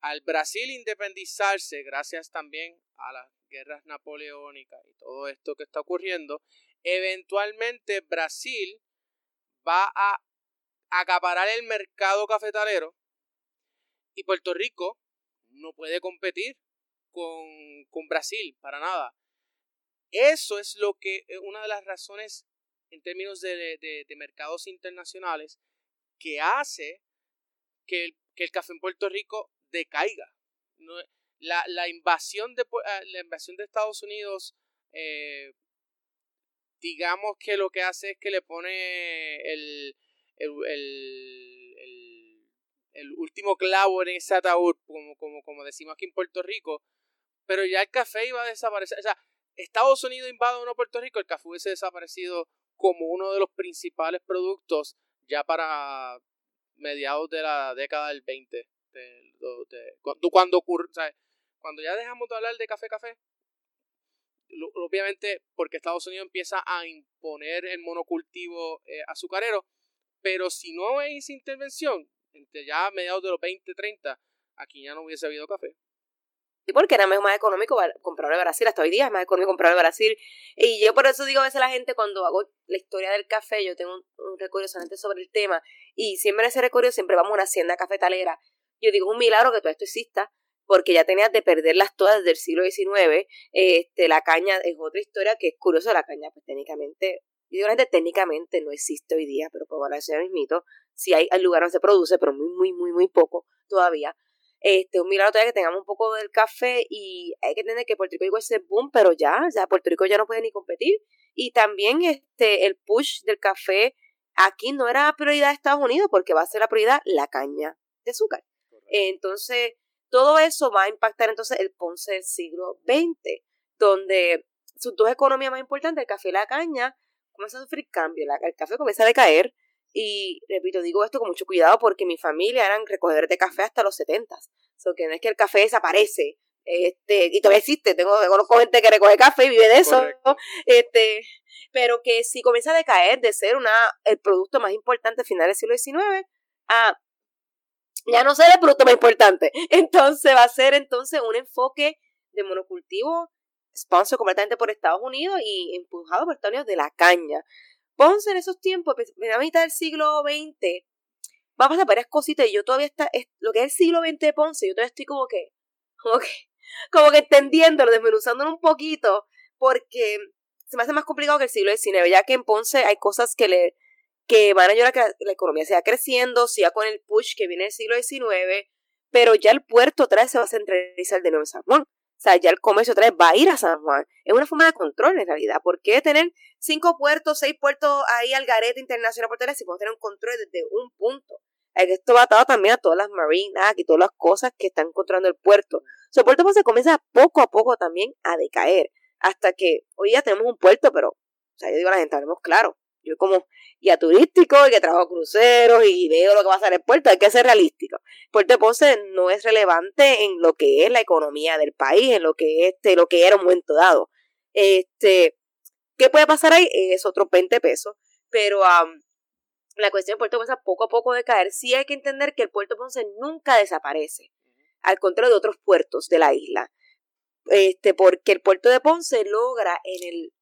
al Brasil independizarse, gracias también a las guerras napoleónicas y todo esto que está ocurriendo, eventualmente Brasil va a acaparar el mercado cafetalero y Puerto Rico no puede competir con, con Brasil para nada. Eso es lo que es una de las razones en términos de, de, mercados internacionales que hace que que el café en Puerto Rico decaiga. la, la, invasión de, ah, la invasión de Estados Unidos, eh, digamos que lo que hace es que le pone el, el, el, el último clavo en ese ataúd, como, como, como decimos aquí en Puerto Rico, pero ya el café iba a desaparecer. O sea, Estados Unidos invade uno Puerto Rico, el café hubiese desaparecido como uno de los principales productos ya para mediados de la década del 20. cuando, ocurre, cuando ya dejamos de hablar de café, café, obviamente porque Estados Unidos empieza a imponer el monocultivo eh, azucarero, pero si no hay intervención, entre ya mediados de los 20, 30, aquí ya no hubiese habido café. Y porque era más económico comprar en Brasil, hasta hoy día es más económico comprar en Brasil. Y yo por eso digo a veces a la gente cuando hago la historia del café, yo tengo un, recorrido solamente sobre el tema, y siempre en ese recorrido siempre vamos a una hacienda cafetalera. Yo digo, un milagro que todo esto exista, porque ya tenías de perderlas todas desde el siglo XIX. Este, la caña es otra historia que es curioso, la caña pues técnicamente, yo digo que técnicamente no existe hoy día, pero por ahora es mismito, si hay, hay lugares donde se produce, pero muy, muy, muy, muy poco todavía. Este, un milagro todavía que tengamos un poco del café y hay que entender que Puerto Rico llegó ese boom, pero ya, ya Puerto Rico ya no puede ni competir. Y también este, el push del café aquí no era prioridad de Estados Unidos porque va a ser la prioridad la caña de azúcar. Entonces, todo eso va a impactar entonces el Ponce del siglo XX, donde sus dos economías más importantes, el café y la caña, comienzan a sufrir cambios. El café comienza a decaer y, repito, digo esto con mucho cuidado porque mi familia eran recogedores de café hasta los 70. So que no es que el café desaparece, este, y todavía existe, tengo, conozco gente que recoge café y vive de eso, este, pero que si comienza a decaer de ser una, el producto más importante a finales del siglo XIX a ya no ser el producto más importante. Entonces va a ser entonces un enfoque de monocultivo sponsor completamente por Estados Unidos y empujado por Estados Unidos de la caña. Ponce en esos tiempos, en la mitad del siglo XX, va a pasar varias cositas y yo todavía está, es, lo que es el siglo XX de Ponce, yo todavía estoy como que, como que, como que entendiéndolo, desmenuzándolo un poquito, porque se me hace más complicado que el siglo XIX, ya que en Ponce hay cosas que le que van a ayudar a que la, economía siga creciendo, siga con el push que viene del siglo XIX, pero ya el puerto otra vez se va a centralizar de nuevo en San Juan. O sea, ya el comercio otra vez va a ir a San Juan. Es una forma de control en realidad. ¿Por qué tener cinco puertos, seis puertos ahí al garete internacional por si podemos tener un control desde un punto? Esto va atado también a todas las marinas y todas las cosas que están controlando el puerto. O sea, el puerto se comienza poco a poco también a decaer. Hasta que hoy ya tenemos un puerto, pero, o sea, yo digo a la gente, hablemos claro. Yo como guía turístico y que trabajo cruceros y veo lo que va a hacer el puerto, hay que ser realístico. Puerto de Ponce no es relevante en lo que es la economía del país, en lo que este, lo que era un momento dado. Este, ¿qué puede pasar ahí? Es otro 20 pesos, pero la cuestión del Puerto de Ponce poco a poco de caer. Sí hay que entender que el Puerto de Ponce nunca desaparece, al contrario de otros puertos de la isla. Este, porque el puerto de Ponce logra en el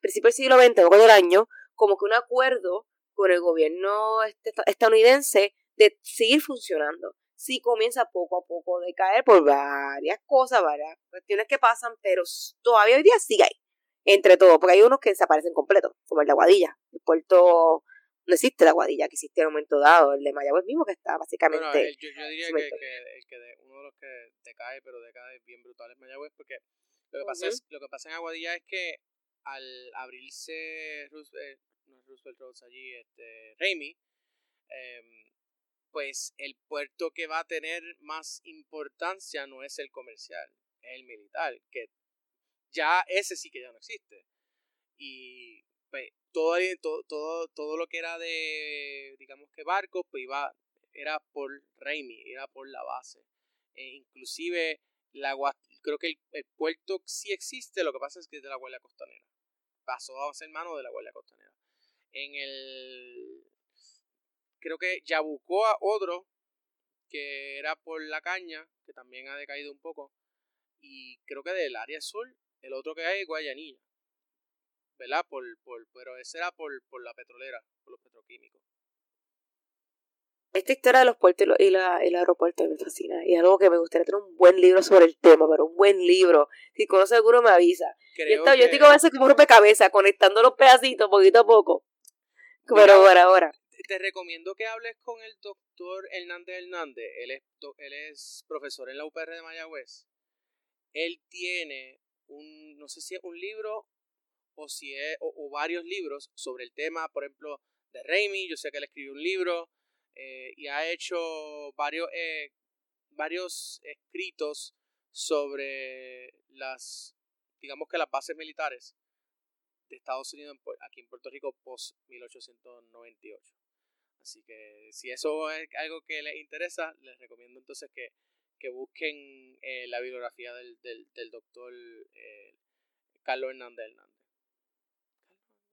principio del siglo XX, luego del año, como que un acuerdo con el gobierno este, estadounidense de seguir funcionando. Sí comienza poco a poco a decaer por varias cosas, varias cuestiones que pasan, pero todavía hoy día sigue ahí, entre todo, porque hay unos que desaparecen completo, como el de Aguadilla. El puerto no existe la Aguadilla, que existe en un momento dado, el de Mayagüez mismo que está básicamente... yo, diría que, que, uno de los que decae, pero decae bien brutal es Mayagüez, porque lo que, pasa es, lo que pasa en Aguadilla es que al abrirse Roosevelt, no Roosevelt Roads allí, este, Raimi, em, pues el puerto que va a tener más importancia no es el comercial, es el militar, que ya ese sí que ya no existe. Y pues todo, todo, todo, lo que era de, digamos que barcos, pues iba, era por Raimi, era por la base. E inclusive la, creo que el, el, puerto sí existe, lo que pasa es que es de la Guardia Costanera pasó a ser mano de la Guardia Costanera. En el. Creo que a otro, que era por la caña, que también ha decaído un poco. Y creo que del área sur, el otro que hay es Guayanilla. ¿Verdad? Por, por, pero ese era por, por la petrolera, por los petroquímicos. Esta historia de los puertos y, la, el aeropuerto me fascina. Y es algo que me gustaría tener un buen libro sobre el tema, pero un buen libro. Si conoce alguno me avisa. yo, yo estoy como veces como rompecabezas, conectando los pedacitos poquito a poco. Pero ahora, ahora. Te recomiendo que hables con el doctor Hernández Hernández. Él es, él es profesor en la UPR de Mayagüez. Él tiene un, no sé si es un libro o si es, o varios libros sobre el tema, por ejemplo, de Raimi. Yo sé que él escribió un libro eh, y ha hecho varios, eh, varios escritos sobre las, digamos que las bases militares de Estados Unidos aquí en Puerto Rico post 1898. Así que si eso es algo que les interesa, les recomiendo entonces que, busquen eh, la bibliografía del, del, doctor eh, Carlos Hernández Hernández.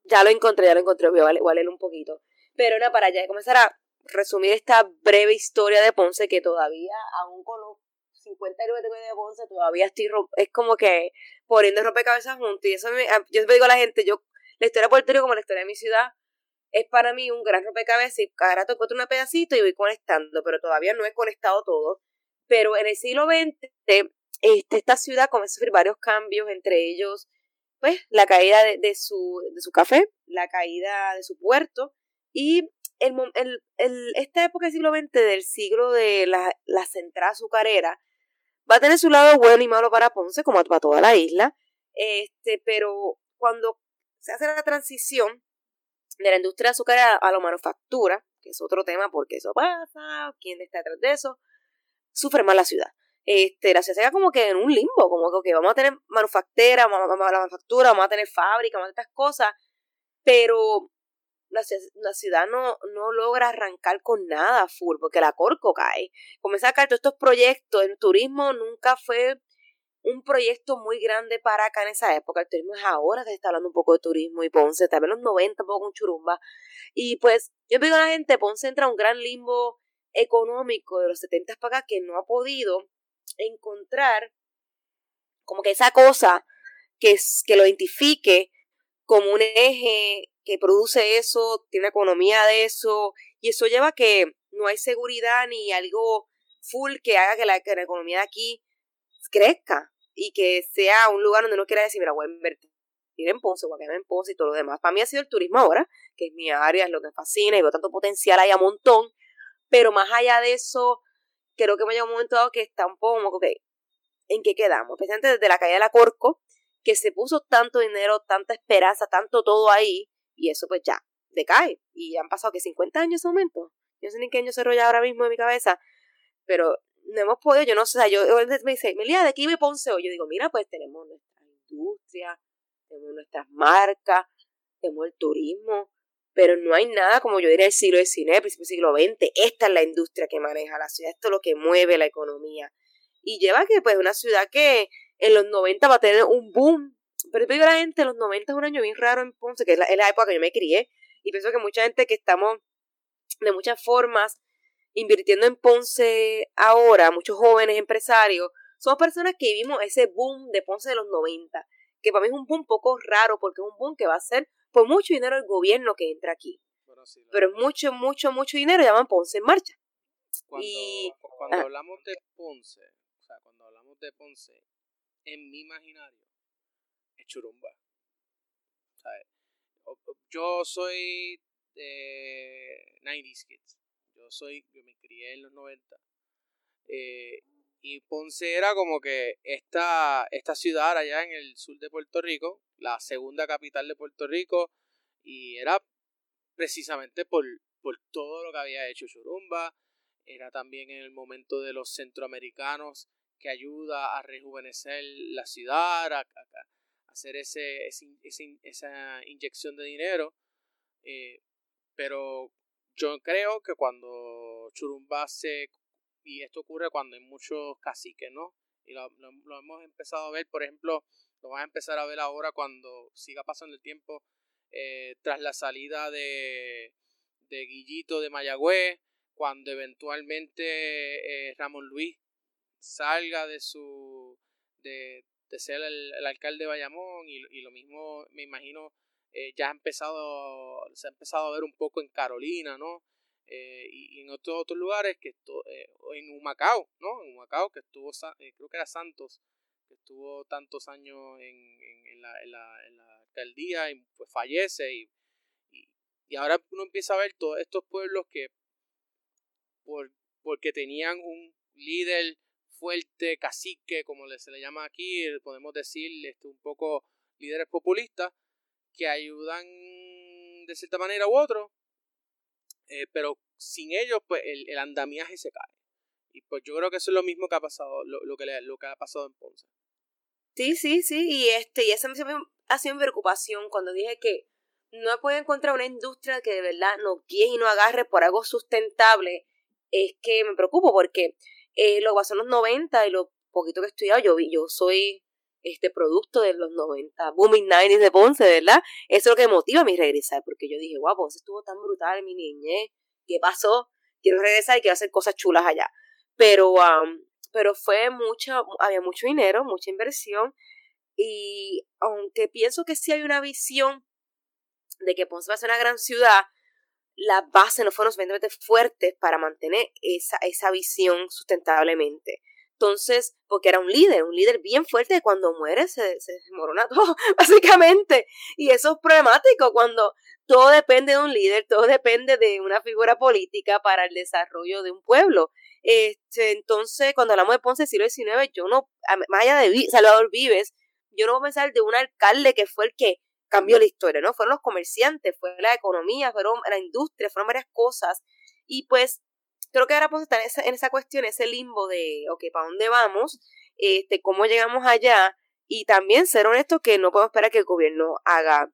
Ya lo encontré, ya lo encontré, voy a un poquito. Pero era para ya comenzar a resumir esta breve historia de Ponce que todavía, aún con los 50 años de Ponce, todavía estoy, es como que poniendo rompecabezas juntos. Y eso me, yo digo a la gente, yo, la historia de Puerto Rico como la historia de mi ciudad, es para mí un gran rompecabezas y cada rato encuentro un pedacito y voy conectando, pero todavía no he conectado todo. Pero en el siglo XX, este, esta ciudad comenzó a sufrir varios cambios, entre ellos, pues, la caída de, su, de su café, la caída de su puerto y el, el, esta época del siglo XX, del siglo de la, la central azucarera, va a tener su lado bueno y malo para Ponce, como para toda la isla, este, pero cuando se hace la transición de la industria azucarera a la manufactura, que es otro tema porque eso pasa, quién está detrás de eso, sufre más la ciudad. Este, la ciudad se queda como que en un limbo, como que vamos a tener manufactura, vamos a, la manufactura, vamos a tener fábrica, vamos a tener estas cosas, pero la, ciudad no, no logra arrancar con nada full, porque la Corco cae. Comienza a caer todos estos proyectos. El turismo nunca fue un proyecto muy grande para acá en esa época. El turismo es ahora que se está hablando un poco de turismo y Ponce, tal vez los 90, un poco con Churumba. Y pues yo digo a la gente, Ponce entra a un gran limbo económico de los 70 para acá que no ha podido encontrar como que esa cosa que, que lo identifique como un eje que produce eso, tiene economía de eso, y eso lleva a que no hay seguridad ni algo full que haga que la, economía de aquí crezca y que sea un lugar donde uno quiera decir, mira, voy a invertir en Ponce, voy a quedarme en Ponce y todo lo demás. Para mí ha sido el turismo ahora, que es mi área, es lo que me fascina y veo tanto potencial ahí a montón, pero más allá de eso, creo que me ha llegado un momento dado que está un poco como que, ¿en qué quedamos? Especialmente desde la caída de la Corco, que se puso tanto dinero, tanta esperanza, tanto todo ahí, y eso pues ya decae. Y han pasado que 50 años ese momento. Yo no sé ni qué año se rolla ahora mismo en mi cabeza, pero no hemos podido, yo no sé, yo me dice, Melia, ¿de aquí me Ponce hoy? Yo digo, mira, pues tenemos nuestra industria, tenemos nuestras marcas, tenemos el turismo, pero no hay nada como yo diría el siglo XIX, principio del siglo XX, esta es la industria que maneja la ciudad, esto es lo que mueve la economía. Y lleva que pues una ciudad que en los 90 va a tener un boom. Pero la gente, los 90 es un año bien raro en Ponce, que es la, época que yo me crié. Y pienso que mucha gente que estamos de muchas formas invirtiendo en Ponce ahora, muchos jóvenes empresarios, somos personas que vivimos ese boom de Ponce de los 90, que para mí es un boom poco raro porque es un boom que va a ser por mucho dinero el gobierno que entra aquí. Pero es mucho, mucho, mucho dinero llaman Ponce en marcha. Cuando, cuando hablamos de Ponce, o sea, cuando hablamos de Ponce, en mi imaginario churumba. Yo soy de 90s kids. Yo soy, yo me crié en los 90. Eh, y Ponce era como que esta, esta ciudad allá en el sur de Puerto Rico, la segunda capital de Puerto Rico, y era precisamente por, por todo lo que había hecho Churumba, era también en el momento de los centroamericanos que ayuda a rejuvenecer la ciudad, a, hacer ese, esa inyección de dinero. Eh, pero yo creo que cuando Churumba se... Y esto ocurre cuando hay muchos caciques, ¿no? Y lo, hemos empezado a ver, por ejemplo, lo vamos a empezar a ver ahora cuando siga pasando el tiempo eh, tras la salida de, de Guillito de Mayagüez, cuando eventualmente eh, Ramón Luis salga de su de, ser el, alcalde de Bayamón y, lo mismo me imagino eh, ya ha empezado se ha empezado a ver un poco en Carolina no eh, y, en otros otros lugares que esto, eh, en Humacao no en Humacao que estuvo creo que era Santos que estuvo tantos años en, en, la, en, la, en la, alcaldía y pues fallece y, y, ahora uno empieza a ver todos estos pueblos que por, porque tenían un líder fuerte, cacique, como se le llama aquí, podemos decir este, un poco líderes populistas, que ayudan de cierta manera u otro, eh, pero sin ellos pues el, andamiaje se cae. Y pues yo creo que eso es lo mismo que ha pasado, lo, que, lo que ha pasado en Ponce. Sí, sí, sí, y este, y esa ha sido mi preocupación cuando dije que no puedo encontrar una industria que de verdad nos guíe y nos agarre por algo sustentable, es que me preocupo porque eh, lo que pasó en los 90 y lo poquito que he estudiado, yo, yo soy este producto de los 90, booming 90s de Ponce, ¿verdad? Eso es lo que motiva a mi regresar, porque yo dije, guau, Ponce estuvo tan brutal mi niñez, ¿qué pasó? Quiero regresar y quiero hacer cosas chulas allá. Pero, pero fue mucho, había mucho dinero, mucha inversión, y aunque pienso que sí hay una visión de que Ponce va a ser una gran ciudad, las bases no fueron suficientemente fuertes para mantener esa, esa visión sustentablemente. Entonces, porque era un líder, un líder bien fuerte, cuando muere se, se desmorona todo, básicamente. Y eso es problemático cuando todo depende de un líder, todo depende de una figura política para el desarrollo de un pueblo. Este, entonces, cuando hablamos de Ponce siglo XIX, yo no, más allá de Salvador Vives, yo no voy a pensar de un alcalde que fue el que cambió la historia, ¿no? Fueron los comerciantes, fue la economía, fueron la industria, fueron varias cosas. Y pues creo que ahora podemos estar en esa, en esa cuestión, ese limbo de, ok, ¿para dónde vamos? Este, ¿Cómo llegamos allá? Y también ser honesto que no podemos esperar que el gobierno haga,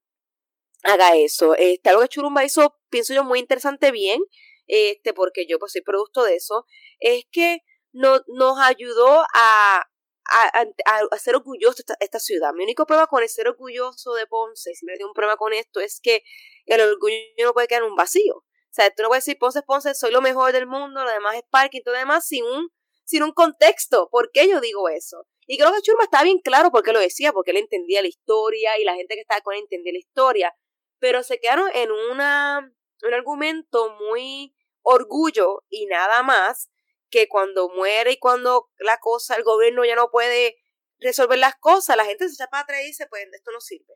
haga eso. Este, algo que Churumba hizo, pienso yo, muy interesante bien, este, porque yo pues soy producto de eso, es que no, nos ayudó a, a, ser orgulloso esta, esta, ciudad. Mi único problema con el ser orgulloso de Ponce, si me tengo un problema con esto, es que el orgullo no puede quedar en un vacío. O sea, tú no puedes decir Ponce, Ponce, soy lo mejor del mundo, lo demás es parking, todo lo demás sin un, sin un contexto. ¿Por qué yo digo eso? Y creo que Churma está bien claro por qué lo decía, porque él entendía la historia y la gente que estaba con él entendía la historia. Pero se quedaron en una, un argumento muy orgullo y nada más que cuando muere y cuando la cosa, el gobierno ya no puede resolver las cosas, la gente se echa para atrás y dice, pues esto no sirve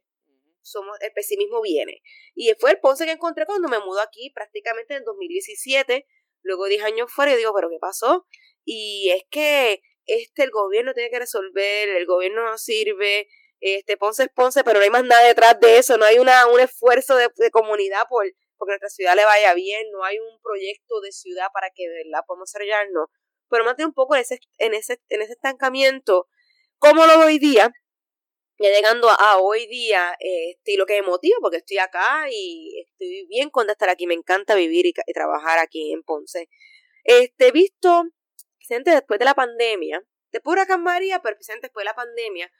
somos, el pesimismo viene. Y fue el Ponce que encontré cuando me mudó aquí prácticamente en 2017, luego 10 años fuera y digo, pero ¿qué pasó? Y es que este el gobierno tiene que resolver, el gobierno no sirve, este Ponce es Ponce, pero no hay más nada detrás de eso, no hay una, un esfuerzo de, comunidad por porque nuestra ciudad le vaya bien, no hay un proyecto de ciudad para que de verdad podamos desarrollarnos, pero mantener un poco en ese, en ese, en ese estancamiento, como lo hoy día, ya llegando a, hoy día, este, y lo que me motiva, porque estoy acá y estoy bien con estar aquí, me encanta vivir y, trabajar aquí en Ponce. Este, visto, después de la pandemia, de pura María, pero después de la pandemia,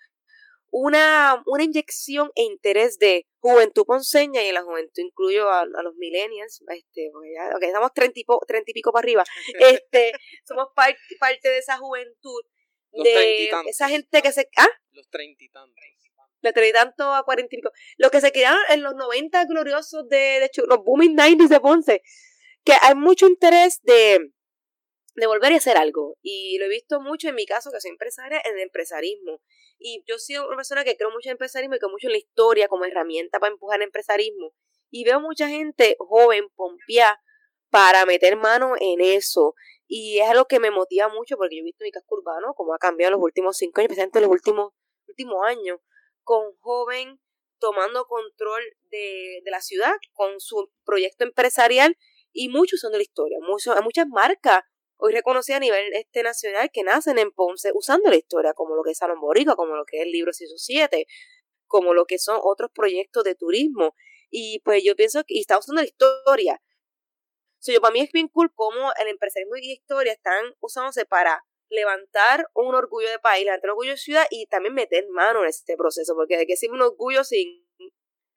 una, una inyección e interés de juventud ponceña y en la juventud incluyo a, los millennials, este, okay, estamos treinta y, y, pico para arriba, este, somos parte de esa juventud de esa gente que se... ¿Ah? Los treinta y tantos. De treinta y tanto a cuarenta y pico. Los que se quedaron en los noventa gloriosos de, de los booming 90 de Ponce. Que hay mucho interés de, de volver a hacer algo. Y lo he visto mucho en mi caso, que soy empresaria, en el empresarismo. Y yo soy una persona que creo mucho en empresarismo y creo mucho en la historia como herramienta para empujar el empresarismo. Y veo mucha gente joven, pompía, para meter mano en eso. Y es algo que me motiva mucho porque yo he visto mi casco urbano, como ha cambiado en los últimos cinco años, especialmente en los últimos, últimos años, con joven tomando control de, de, la ciudad, con su proyecto empresarial y muchos son de la historia. Muchos, muchas marcas hoy reconocidas a nivel este nacional que nacen en Ponce usando la historia, como lo que es Salón Borica, como lo que es el libro 107, como lo que son otros proyectos de turismo. Y pues yo pienso que y está usando la historia yo, para mí es bien cool cómo el empresarismo y historia están usándose para levantar un orgullo de país, levantar un orgullo de ciudad y también meter mano en este proceso, porque hay que decir un orgullo sin,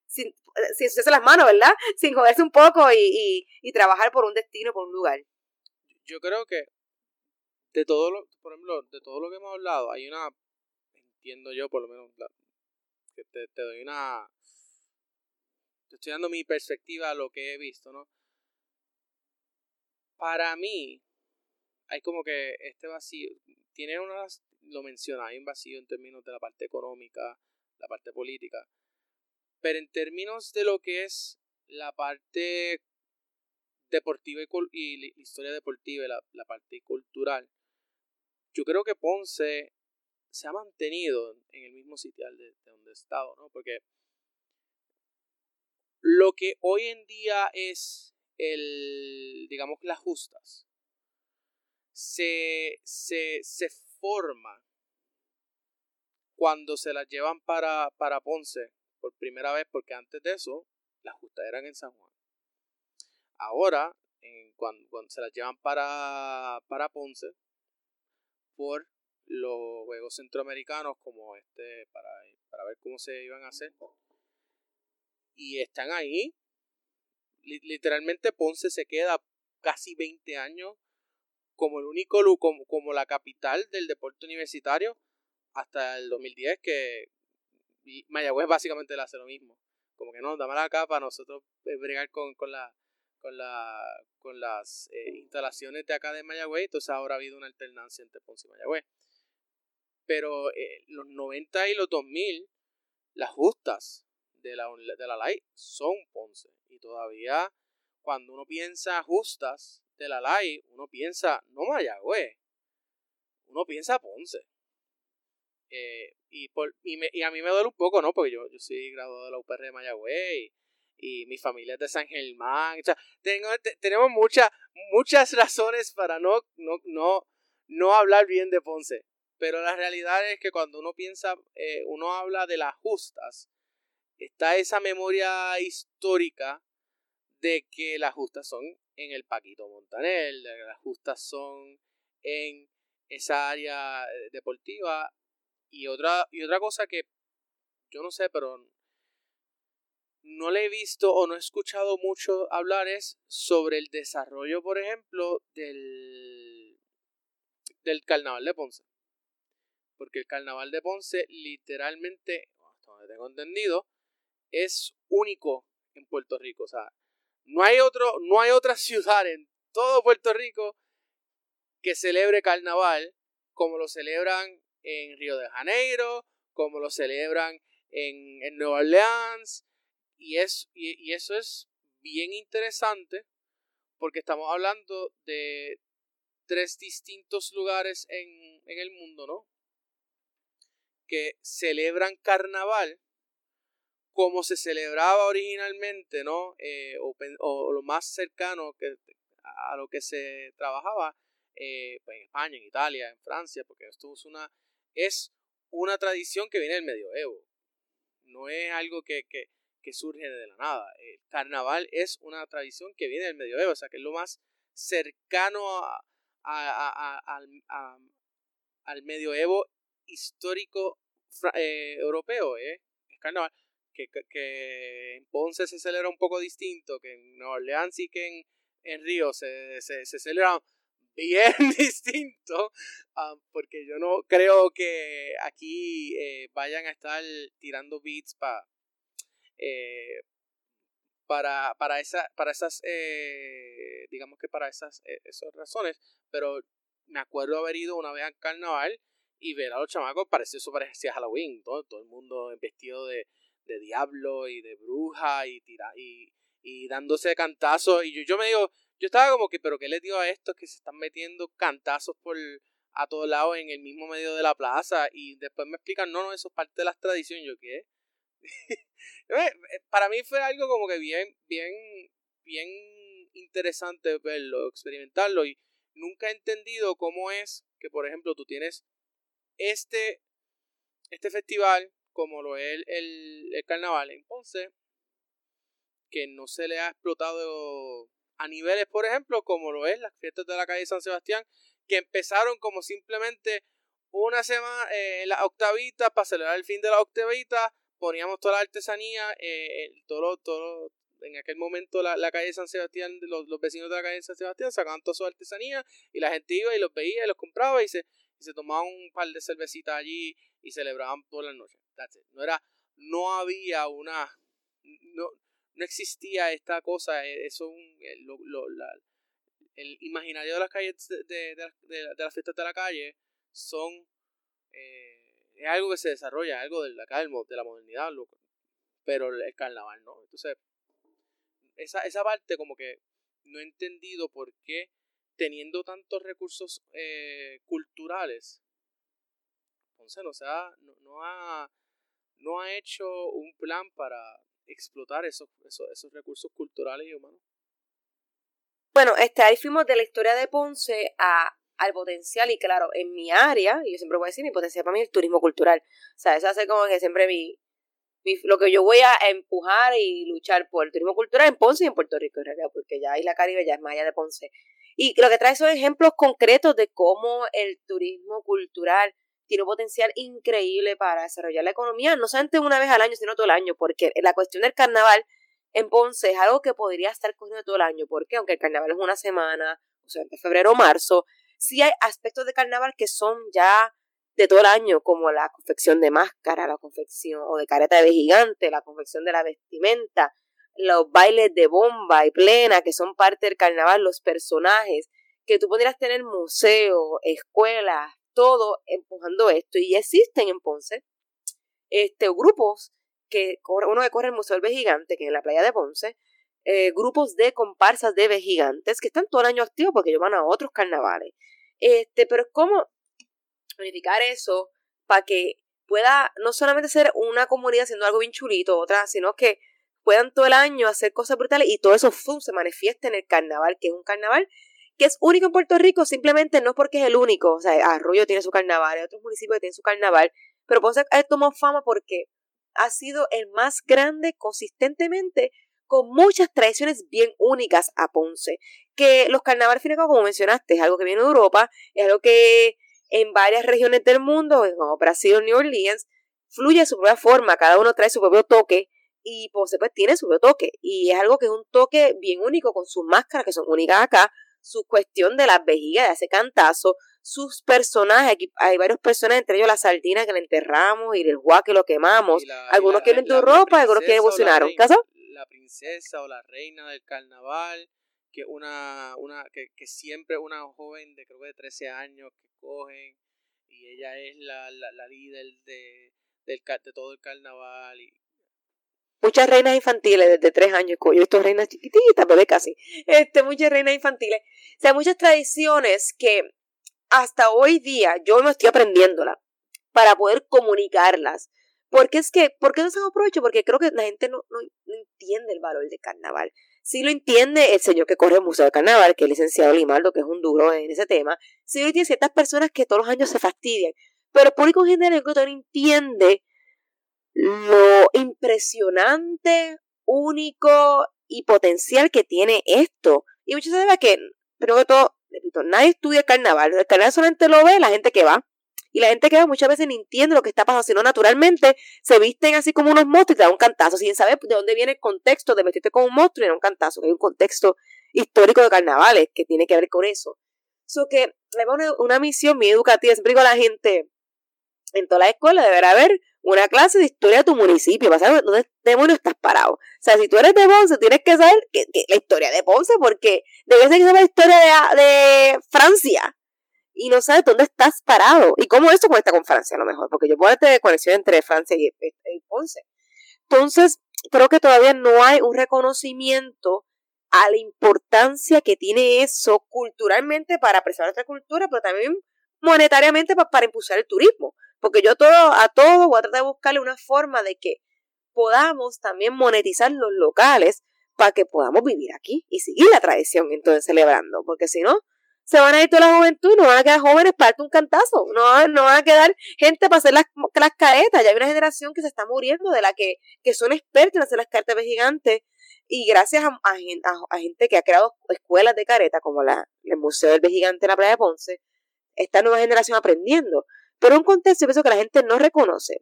sin, sin hacerse las manos, ¿verdad? Sin joderse un poco y, y, trabajar por un destino, por un lugar. Yo creo que de todo lo, por ejemplo, de todo lo que hemos hablado, hay una, entiendo yo por lo menos, que te, te doy una, te estoy dando mi perspectiva a lo que he visto, ¿no? para mí, hay como que este vacío, tiene unas, lo menciona, hay un vacío en términos de la parte económica, la parte política, pero en términos de lo que es la parte deportiva y, la historia deportiva y la, parte cultural, yo creo que Ponce se ha mantenido en el mismo sitial de, de donde ha estado, ¿no? Porque lo que hoy en día es el, digamos, las justas, se, se, se forma cuando se las llevan para, para Ponce por primera vez, porque antes de eso las justas eran en San Juan. Ahora, cuando, se las llevan para, para Ponce, por los juegos centroamericanos como este, para, para ver cómo se iban a hacer. Y están ahí. Literalmente Ponce se queda casi 20 años como el único como, como la capital del deporte universitario hasta el 2010 que Mayagüez básicamente le hace lo mismo. Como que no, dame la capa para nosotros eh, bregar con, con, la, con, la, con las eh, instalaciones de acá de Mayagüez. Entonces ahora ha habido una alternancia entre Ponce y Mayagüez. Pero eh, los 90 y los 2000, las justas de la, de la LAI son Ponce. Y todavía cuando uno piensa justas de la LAI, uno piensa no Mayagüez, uno piensa Ponce. Eh, y, por, y, me, y, a mí me duele un poco, ¿no? Porque yo, yo soy graduado de la UPR de Mayagüez y, mi familia es de San Germán. O sea, tengo, tenemos muchas muchas razones para no, no, no, no hablar bien de Ponce. Pero la realidad es que cuando uno piensa, eh, uno habla de las justas, está esa memoria histórica de que las justas son en el Paquito Montanel, las justas son en esa área eh, deportiva y otra, y otra cosa que yo no sé, pero no le he visto o no he escuchado mucho hablar es sobre el desarrollo, por ejemplo, del, del carnaval de Ponce. Porque el carnaval de Ponce literalmente, hasta donde tengo entendido, es único en Puerto Rico. O sea, no hay, otro, no hay otra ciudad en todo Puerto Rico que celebre carnaval como lo celebran en Río de Janeiro, como lo celebran en, en Nueva Orleans. Y, es, y, eso es bien interesante porque estamos hablando de tres distintos lugares en, en el mundo, ¿no? Que celebran carnaval como se celebraba originalmente, ¿no? Eh, o, o, lo más cercano que, a lo que se trabajaba eh, pues en España, en Italia, en Francia, porque esto es una es una tradición que viene del medioevo. No es algo que, surge de la nada. El carnaval es una tradición que viene del medioevo, o sea que es lo más cercano al medioevo histórico eh, europeo, ¿eh? Es carnaval. Que, en Ponce se celebra un poco distinto, que en Nueva Orleans y que en, en Río se, se, se celebra bien distinto, ah, porque yo no creo que aquí eh, vayan a estar tirando beats eh, para, para, esa, para esas, eh, digamos que para esas, esas razones, pero me acuerdo haber ido una vez al carnaval y ver a los chamacos, parecía eso parecía Halloween, todo, todo el mundo vestido de, de diablo y de bruja y, tira, y, y dándose cantazos, y yo, yo me digo, yo estaba como que, pero ¿qué les digo a estos que se están metiendo cantazos por a todos lados en el mismo medio de la plaza? Y después me explican, no, no, eso es parte de las tradiciones. Yo, ¿qué? Eh, para mí fue algo como que bien, bien, bien interesante verlo, experimentarlo. Y nunca he entendido cómo es que, por ejemplo, tú tienes este, este festival, como lo es el, el, el carnaval en Ponce, que no se le ha explotado a niveles, por ejemplo, como lo es las fiestas de la calle San Sebastián, que empezaron como simplemente una semana, eh, la octavita, para celebrar el fin de la octavita, poníamos toda la artesanía, eh, todo, todo, en aquel momento la, la calle San Sebastián, los, los, vecinos de la calle San Sebastián sacaban toda su artesanía y la gente iba y los veía y los compraba y se, y se tomaban un par de cervecitas allí y celebraban todas las noches. No era, no había una, no, no existía esta cosa, eh, eso eh, el imaginario de las calles de, de, de, de, las fiestas de la calle son eh, es algo que se desarrolla, algo de la, de la modernidad, pero el carnaval no. Entonces, esa, esa parte como que no he entendido por qué teniendo tantos recursos culturales, entonces no, no, no, ha, no ha hecho un plan para, explotar esos, esos, esos recursos culturales y humanos. Bueno, este, ahí fuimos de la historia de Ponce a al potencial y claro, en mi área, yo siempre voy a decir, mi potencial para mí es el turismo cultural. O sea, eso hace como que siempre mi, lo que yo voy a empujar y luchar por el turismo cultural en Ponce y en Puerto Rico, en realidad, porque ya Isla Caribe ya es más allá de Ponce. Y lo que trae son ejemplos concretos de cómo el turismo cultural tiene un potencial increíble para desarrollar la economía, no solamente una vez al año, sino todo el año, porque la cuestión del carnaval en Ponce es algo que podría estar corriendo todo el año, porque aunque el carnaval es una semana, o sea, de febrero o marzo, sí hay aspectos de carnaval que son ya de todo el año, como la confección de máscara, la confección o de careta de gigante, la confección de la vestimenta, los bailes de bomba y plena que son parte del carnaval, los personajes, que tú podrías tener museos, escuelas, todo empujando esto. Y existen en Ponce este, grupos que uno que corre el Museo del Gigante, que es en la playa de Ponce, eh, grupos de comparsas de gigantes que están todo el año activos porque ellos van a otros carnavales. Este, pero es como unificar eso para que pueda no solamente ser una comunidad haciendo algo bien chulito, otra, sino que puedan todo el año hacer cosas brutales y todo eso se manifiesta en el carnaval, que es un carnaval que es único en Puerto Rico, simplemente no porque es el único, o sea, Arroyo tiene su carnaval, hay otros municipios que tienen su carnaval, pero Ponce tomado fama porque ha sido el más grande consistentemente con muchas tradiciones bien únicas a Ponce, que los carnavales como mencionaste, es algo que viene de Europa, es algo que en varias regiones del mundo, como Brasil, New Orleans, fluye de su propia forma, cada uno trae su propio toque y Ponce pues tiene su propio toque y es algo que es un toque bien único con sus máscaras que son únicas acá, su cuestión de las vejigas, de ese cantazo, sus personajes, aquí hay varios personajes, entre ellos la sardina que le enterramos y el guá que lo quemamos, algunos quieren tu ropa, algunos quieren evolucionar, La princesa o la reina del carnaval, que una, una que, que siempre una joven de creo que de 13 años que cogen y ella es la, la, líder de, del, de todo el carnaval y muchas reinas infantiles desde tres años, yo he visto reinas chiquititas, bebé casi, este, muchas reinas infantiles, o sea, muchas tradiciones que hasta hoy día yo me estoy aprendiéndola para poder comunicarlas. Porque es que, ¿por qué no se aprovecho? Porque creo que la gente no, no, entiende el valor del carnaval. Si lo entiende el señor que corre el Museo del Carnaval, que es el licenciado Limaldo, que es un duro en ese tema, si lo entiende ciertas personas que todos los años se fastidian. Pero el público en general no entiende lo impresionante, único y potencial que tiene esto. Y muchos saben que, pero que todo, repito, nadie estudia el carnaval. El carnaval solamente lo ve la gente que va. Y la gente que va muchas veces no entiende lo que está pasando, sino naturalmente se visten así como unos monstruos y te dan un cantazo, sin saber de dónde viene el contexto de vestirte como un monstruo y dar un cantazo, que hay un contexto histórico de carnavales que tiene que ver con eso. So que me una, misión muy educativa, siempre digo a la gente, en toda la escuela deberá haber una clase de historia de tu municipio, para saber dónde demonios estás parado. O sea, si tú eres de Ponce, tienes que saber que, la historia de Ponce, porque debes saber la historia de, de, Francia y no sabes dónde estás parado y cómo eso conecta con Francia a lo mejor, porque yo puedo hacer conexión entre Francia y, y Ponce. Entonces, creo que todavía no hay un reconocimiento a la importancia que tiene eso culturalmente para preservar nuestra cultura, pero también monetariamente para, para impulsar el turismo. Porque yo todo, a todo voy a tratar de buscarle una forma de que podamos también monetizar los locales para que podamos vivir aquí y seguir la tradición entonces celebrando. Porque si no, se van a ir toda la juventud, no van a quedar jóvenes para darte un cantazo, no, no van a quedar gente para hacer las, las caretas. Ya hay una generación que se está muriendo de la que, que son expertos en hacer las caretas gigantes. Y gracias a, a, gente que ha creado escuelas de careta, como la, el Museo del Gigante en la playa de Ponce, esta nueva generación aprendiendo. Pero un contexto que la gente no reconoce.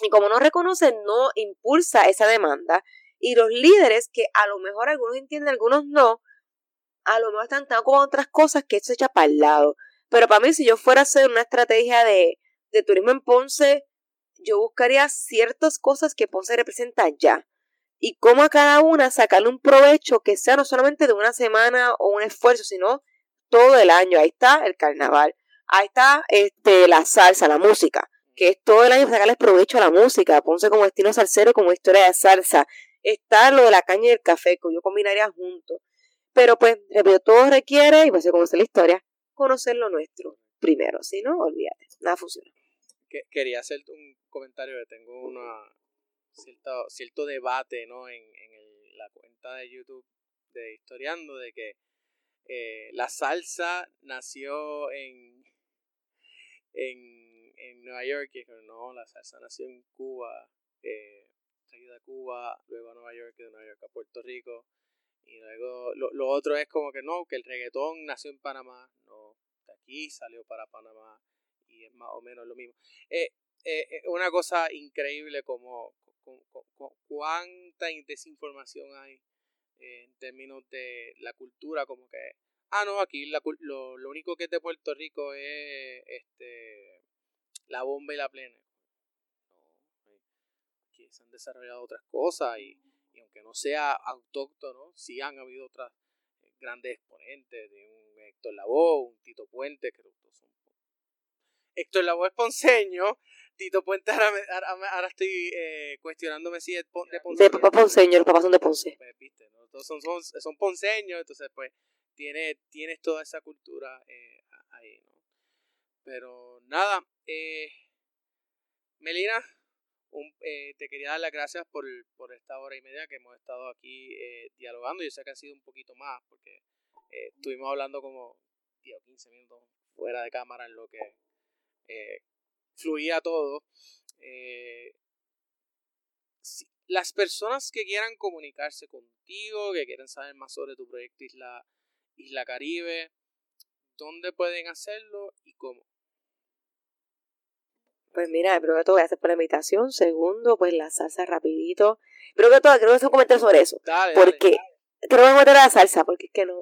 Y como no reconoce, no impulsa esa demanda. Y los líderes, que a lo mejor algunos entienden, algunos no, a lo mejor están tan con otras cosas que se echa para el lado. Pero para mí, si yo fuera a hacer una estrategia de, de turismo en Ponce, yo buscaría ciertas cosas que Ponce representa ya. Y cómo a cada una sacarle un provecho que sea no solamente de una semana o un esfuerzo, sino todo el año. Ahí está el carnaval. Ahí está este, la salsa, la música, que es todo el año sacarles provecho a la música. Ponce como destino salsero, como historia de salsa. Está lo de la caña y el café, que yo combinaría juntos. Pero pues, todo requiere, y pues conocer la historia, conocer lo nuestro primero. Si no, olvídate, nada funciona. Quería hacer un comentario que tengo una cierto, debate ¿no? en, la cuenta de YouTube de Historiando de que eh, la salsa nació en, en, en Nueva York, y no, la salsa nació en Cuba, eh, a Cuba, luego a Nueva York, de Nueva York a Puerto Rico, y luego lo, lo, otro es como que no, que el reggaetón nació en Panamá, no, de aquí salió para Panamá, y es más o menos lo mismo. Eh, eh, una cosa increíble como, cuánta desinformación hay en términos de la cultura, como que, ah, no, aquí la, lo, lo único que es de Puerto Rico es este la bomba y la plena. No, aquí se han desarrollado otras cosas y, aunque no sea autóctono, sí han habido otras eh, grandes exponentes de un Héctor Lavoe, un Tito Puente, que son Héctor Lavoe es ponceño, Tito Puente ahora, ahora, estoy eh, cuestionándome si es de Ponce. De papá ponceño, los papás son de Ponce. Pues, viste, ¿no? Todos son, son, son, ponceños, entonces pues tiene, tienes toda esa cultura eh, ahí, ¿no? Pero nada, eh, Melina, eh, te quería dar las gracias por, por, esta hora y media que hemos estado aquí eh, dialogando. Yo sé que ha sido un poquito más porque eh, estuvimos hablando como 10 o 15 minutos fuera de cámara en lo que fluía todo. Eh, las personas que quieran comunicarse contigo, que quieran saber más sobre tu proyecto Isla, Isla Caribe, ¿dónde pueden hacerlo y cómo? Pues mira, primero que todo, gracias por la invitación. Segundo, pues la salsa rapidito. Primero que todo, quiero hacer un comentario sobre eso. Dale, porque quiero meter a la salsa, porque es que no.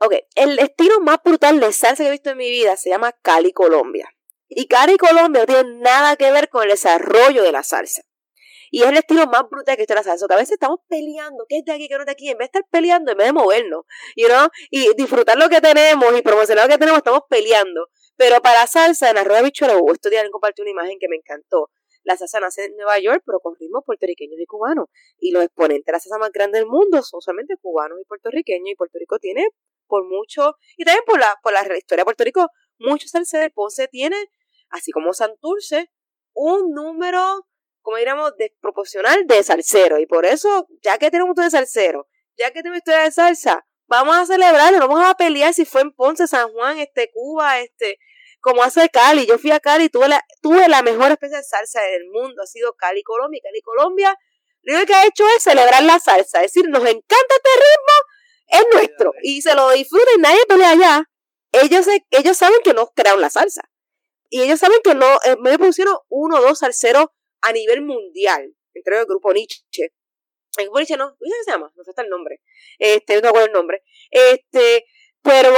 Ok, el estilo más brutal de salsa que he visto en mi vida se llama Cali Colombia. Y Cari Colombia no tiene nada que ver con el desarrollo de la salsa. Y es el estilo más brutal que está la salsa. Que a veces estamos peleando, ¿qué es de aquí, qué no es de aquí? En vez de estar peleando, en vez de movernos, you know? y disfrutar lo que tenemos y promocionar lo que tenemos, estamos peleando. Pero para salsa, en rueda bichuela, hubo estos días compartí una imagen que me encantó. La salsa nace en Nueva York, pero con ritmos puertorriqueños y cubanos. Y los exponentes de la salsa más grande del mundo son solamente cubanos y puertorriqueños. Y Puerto Rico tiene por mucho, y también por la, por la historia de Puerto Rico, muchos salsa de Ponce tiene así como Santurce, un número, como diríamos, desproporcional de salsero. Y por eso, ya que tenemos un de salsero, ya que tenemos historia de salsa, vamos a celebrarlo, vamos a pelear si fue en Ponce, San Juan, este, Cuba, este, como hace Cali. Yo fui a Cali y tuve la, tuve la mejor especie de salsa del mundo, ha sido Cali, Colombia. Cali, Colombia, lo único que ha hecho es celebrar la salsa, es decir, nos encanta este ritmo, es nuestro, y se lo disfruta y nadie pelea allá. Ellos, ellos saben que no crearon la salsa. Y ellos saben que no, eh, me pusieron uno o dos salseros a nivel mundial, entre el grupo Nietzsche. El Nietzsche no, ¿cómo se llama? No sé hasta el nombre. Este, no me acuerdo el nombre. Este, pero,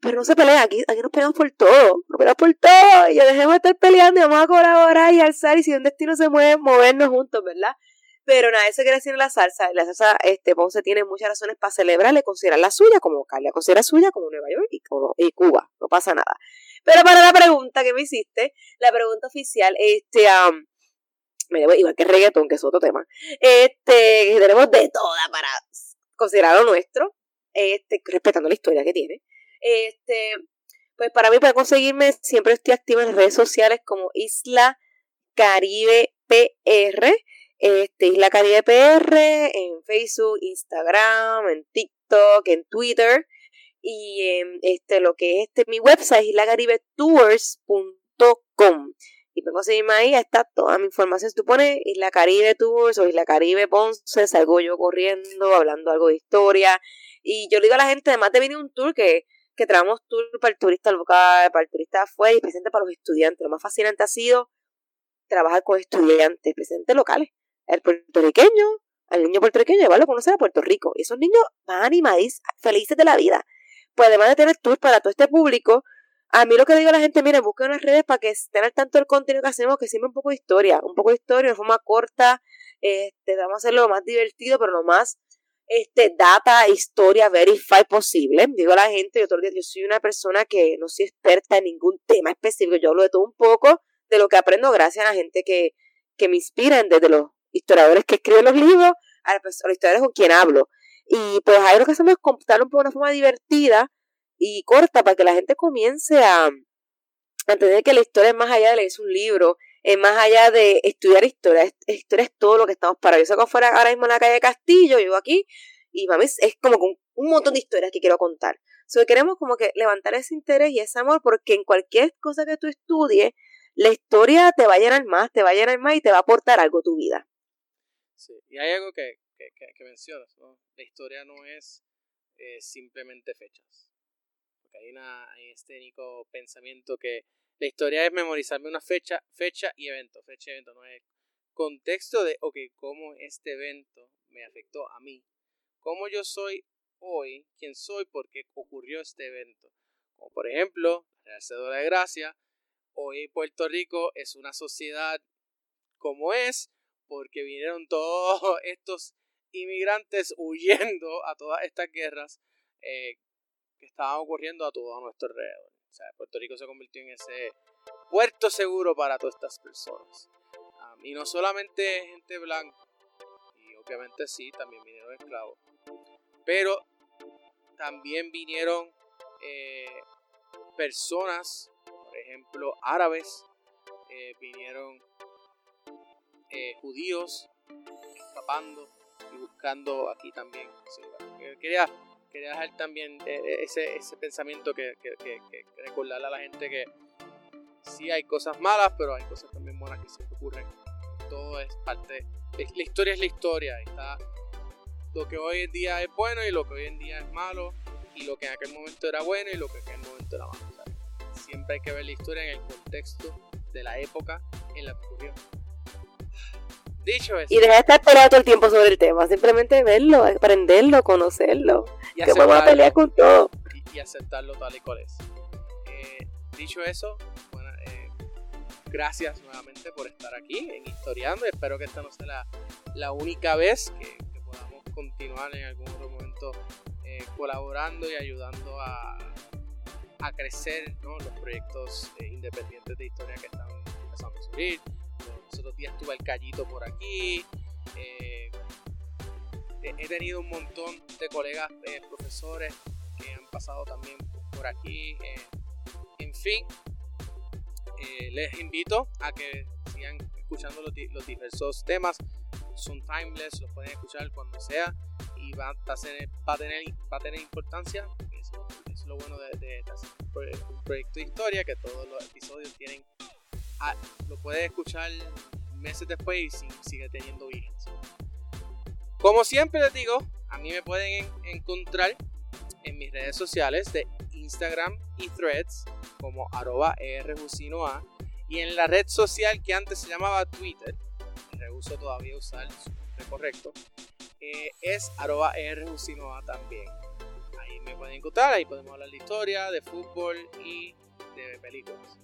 pero no se pelea, aquí, aquí nos peleamos por todo, nos peleamos por todo, y ya dejemos de estar peleando y vamos a colaborar y alzar, y si un destino se mueve, movernos juntos, ¿verdad? Pero nada, eso quiere decir la salsa. La salsa, este, Ponce tiene muchas razones para celebrarle, considerar la suya como Cali, considera suya como Nueva York y, como, y Cuba. No pasa nada. Pero para la pregunta que me hiciste, la pregunta oficial, este, debo, igual que reggaeton, que es otro tema, este, tenemos de toda para considerar lo nuestro, este, respetando la historia que tiene. Este, pues para mí, para conseguirme, siempre estoy activa en redes sociales como Isla Caribe PR este, Isla Caribe PR, en Facebook, Instagram, en TikTok, en Twitter. Y en este, lo que es este, mi website, islacaribetours.com. Y pueden conseguirme ahí, está toda mi información. Si tú pones Isla Caribe Tours o Isla Caribe Ponce, salgo yo corriendo, hablando algo de historia. Y yo le digo a la gente, además de venir un tour, que, que traemos tour para el turista local, para el turista afuera y presente para los estudiantes. Lo más fascinante ha sido trabajar con estudiantes, presentes locales el puertorriqueño, al niño puertorriqueño, llevarlo a conocer a Puerto Rico. Y esos niños van animados, felices de la vida. Pues además de tener tour para todo este público, a mí lo que digo a la gente, miren, busquen unas redes para que estén tanto del contenido que hacemos, que siempre un poco de historia, un poco de historia de forma corta, este, vamos a hacerlo lo más divertido, pero lo más este, data, historia, verify posible. Digo a la gente, yo, todo día, yo soy una persona que no soy experta en ningún tema específico, yo hablo de todo un poco, de lo que aprendo gracias a la gente que, que me inspiran desde los historiadores que escriben los libros, a los historiadores con quien hablo. Y pues ahí lo que hacemos es contarlo un poco de una forma divertida y corta para que la gente comience a, entender que la historia es más allá de leerse un libro, es más allá de estudiar historia. Historia es todo lo que estamos para. Yo salgo afuera ahora mismo en la calle Castillo, yo aquí, y mami, es como que un montón de historias que quiero contar. So, queremos como que levantar ese interés y ese amor porque en cualquier cosa que tú estudies, la historia te va a llenar más, te va a llenar más y te va a aportar algo a tu vida. Sí, y hay algo que, que, mencionas. La historia no es eh, simplemente fechas. Porque hay, una, hay este único pensamiento que la historia es memorizarme una fecha, fecha y evento, fecha y evento, no es contexto de, ok, cómo este evento me afectó a mí, cómo yo soy hoy, quién soy, porque ocurrió este evento. Como por ejemplo, la Cédula de Gracia, hoy Puerto Rico es una sociedad como es, porque vinieron todos estos inmigrantes huyendo a todas estas guerras eh, que estaban ocurriendo a todo nuestro alrededor. O sea, Puerto Rico se convirtió en ese puerto seguro para todas estas personas. y no solamente gente blanca, y obviamente sí, también vinieron esclavos, pero también vinieron eh, personas, por ejemplo, árabes, eh, vinieron eh, judíos escapando y buscando aquí también. Quería, quería dejar también ese, ese pensamiento que, que, que, recordarle a la gente que sí hay cosas malas, pero hay cosas también buenas que se ocurren. Todo es parte. La historia es la historia. Está lo que hoy en día es bueno y lo que hoy en día es malo. Y lo que en aquel momento era bueno y lo que en aquel momento era malo. siempre hay que ver la historia en el contexto de la época en la que ocurrió. Dicho eso. Y dejar de estar peleado todo el tiempo sobre el tema. Simplemente verlo, aprenderlo, conocerlo. Y que vamos a pelear con todo. Y, aceptarlo tal y cual es. Eh, dicho eso, gracias nuevamente por estar aquí en Historiando. Espero que esta no sea la, única vez que, podamos continuar en algún otro momento eh, colaborando y ayudando a, a crecer los proyectos eh, independientes de historia que están empezando a subir. Los otros días tuve el Callito por aquí. Eh, he tenido un montón de colegas profesores que han pasado también por aquí. en fin, eh, les invito a que sigan escuchando los, diversos temas. Son timeless, los pueden escuchar cuando sea y va a, tener, va a, tener, va a tener importancia. Eso, es lo bueno de, un proyecto de historia, que todos los episodios tienen, lo puedes escuchar meses después y sigue teniendo vigencia. Como siempre les digo, a mí me pueden encontrar en mis redes sociales de Instagram y Threads como arroba rjucinoa y en la red social que antes se llamaba Twitter, rehuso todavía usar su nombre correcto, eh, es arroba rjucinoa también. Ahí me pueden encontrar, ahí podemos hablar de historia, de fútbol y de películas,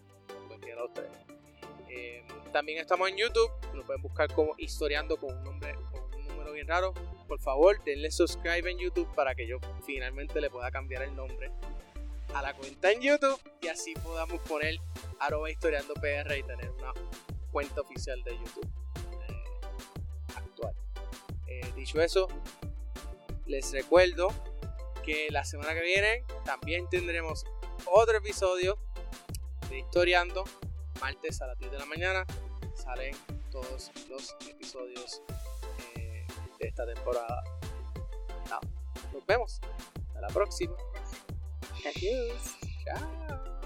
cualquiera de los eh, también estamos en YouTube, lo pueden buscar como Historiando con un nombre, con un número bien raro. Por favor, denle subscribe en YouTube para que yo finalmente le pueda cambiar el nombre a la cuenta en YouTube y así podamos poner arroba historiando PR y tener una cuenta oficial de YouTube eh, actual. Eh, dicho eso, les recuerdo que la semana que viene también tendremos otro episodio de Historiando, martes a las 10 de la mañana. Salen todos los episodios eh, de esta temporada. nos vemos. Hasta la próxima. Adiós. Chao.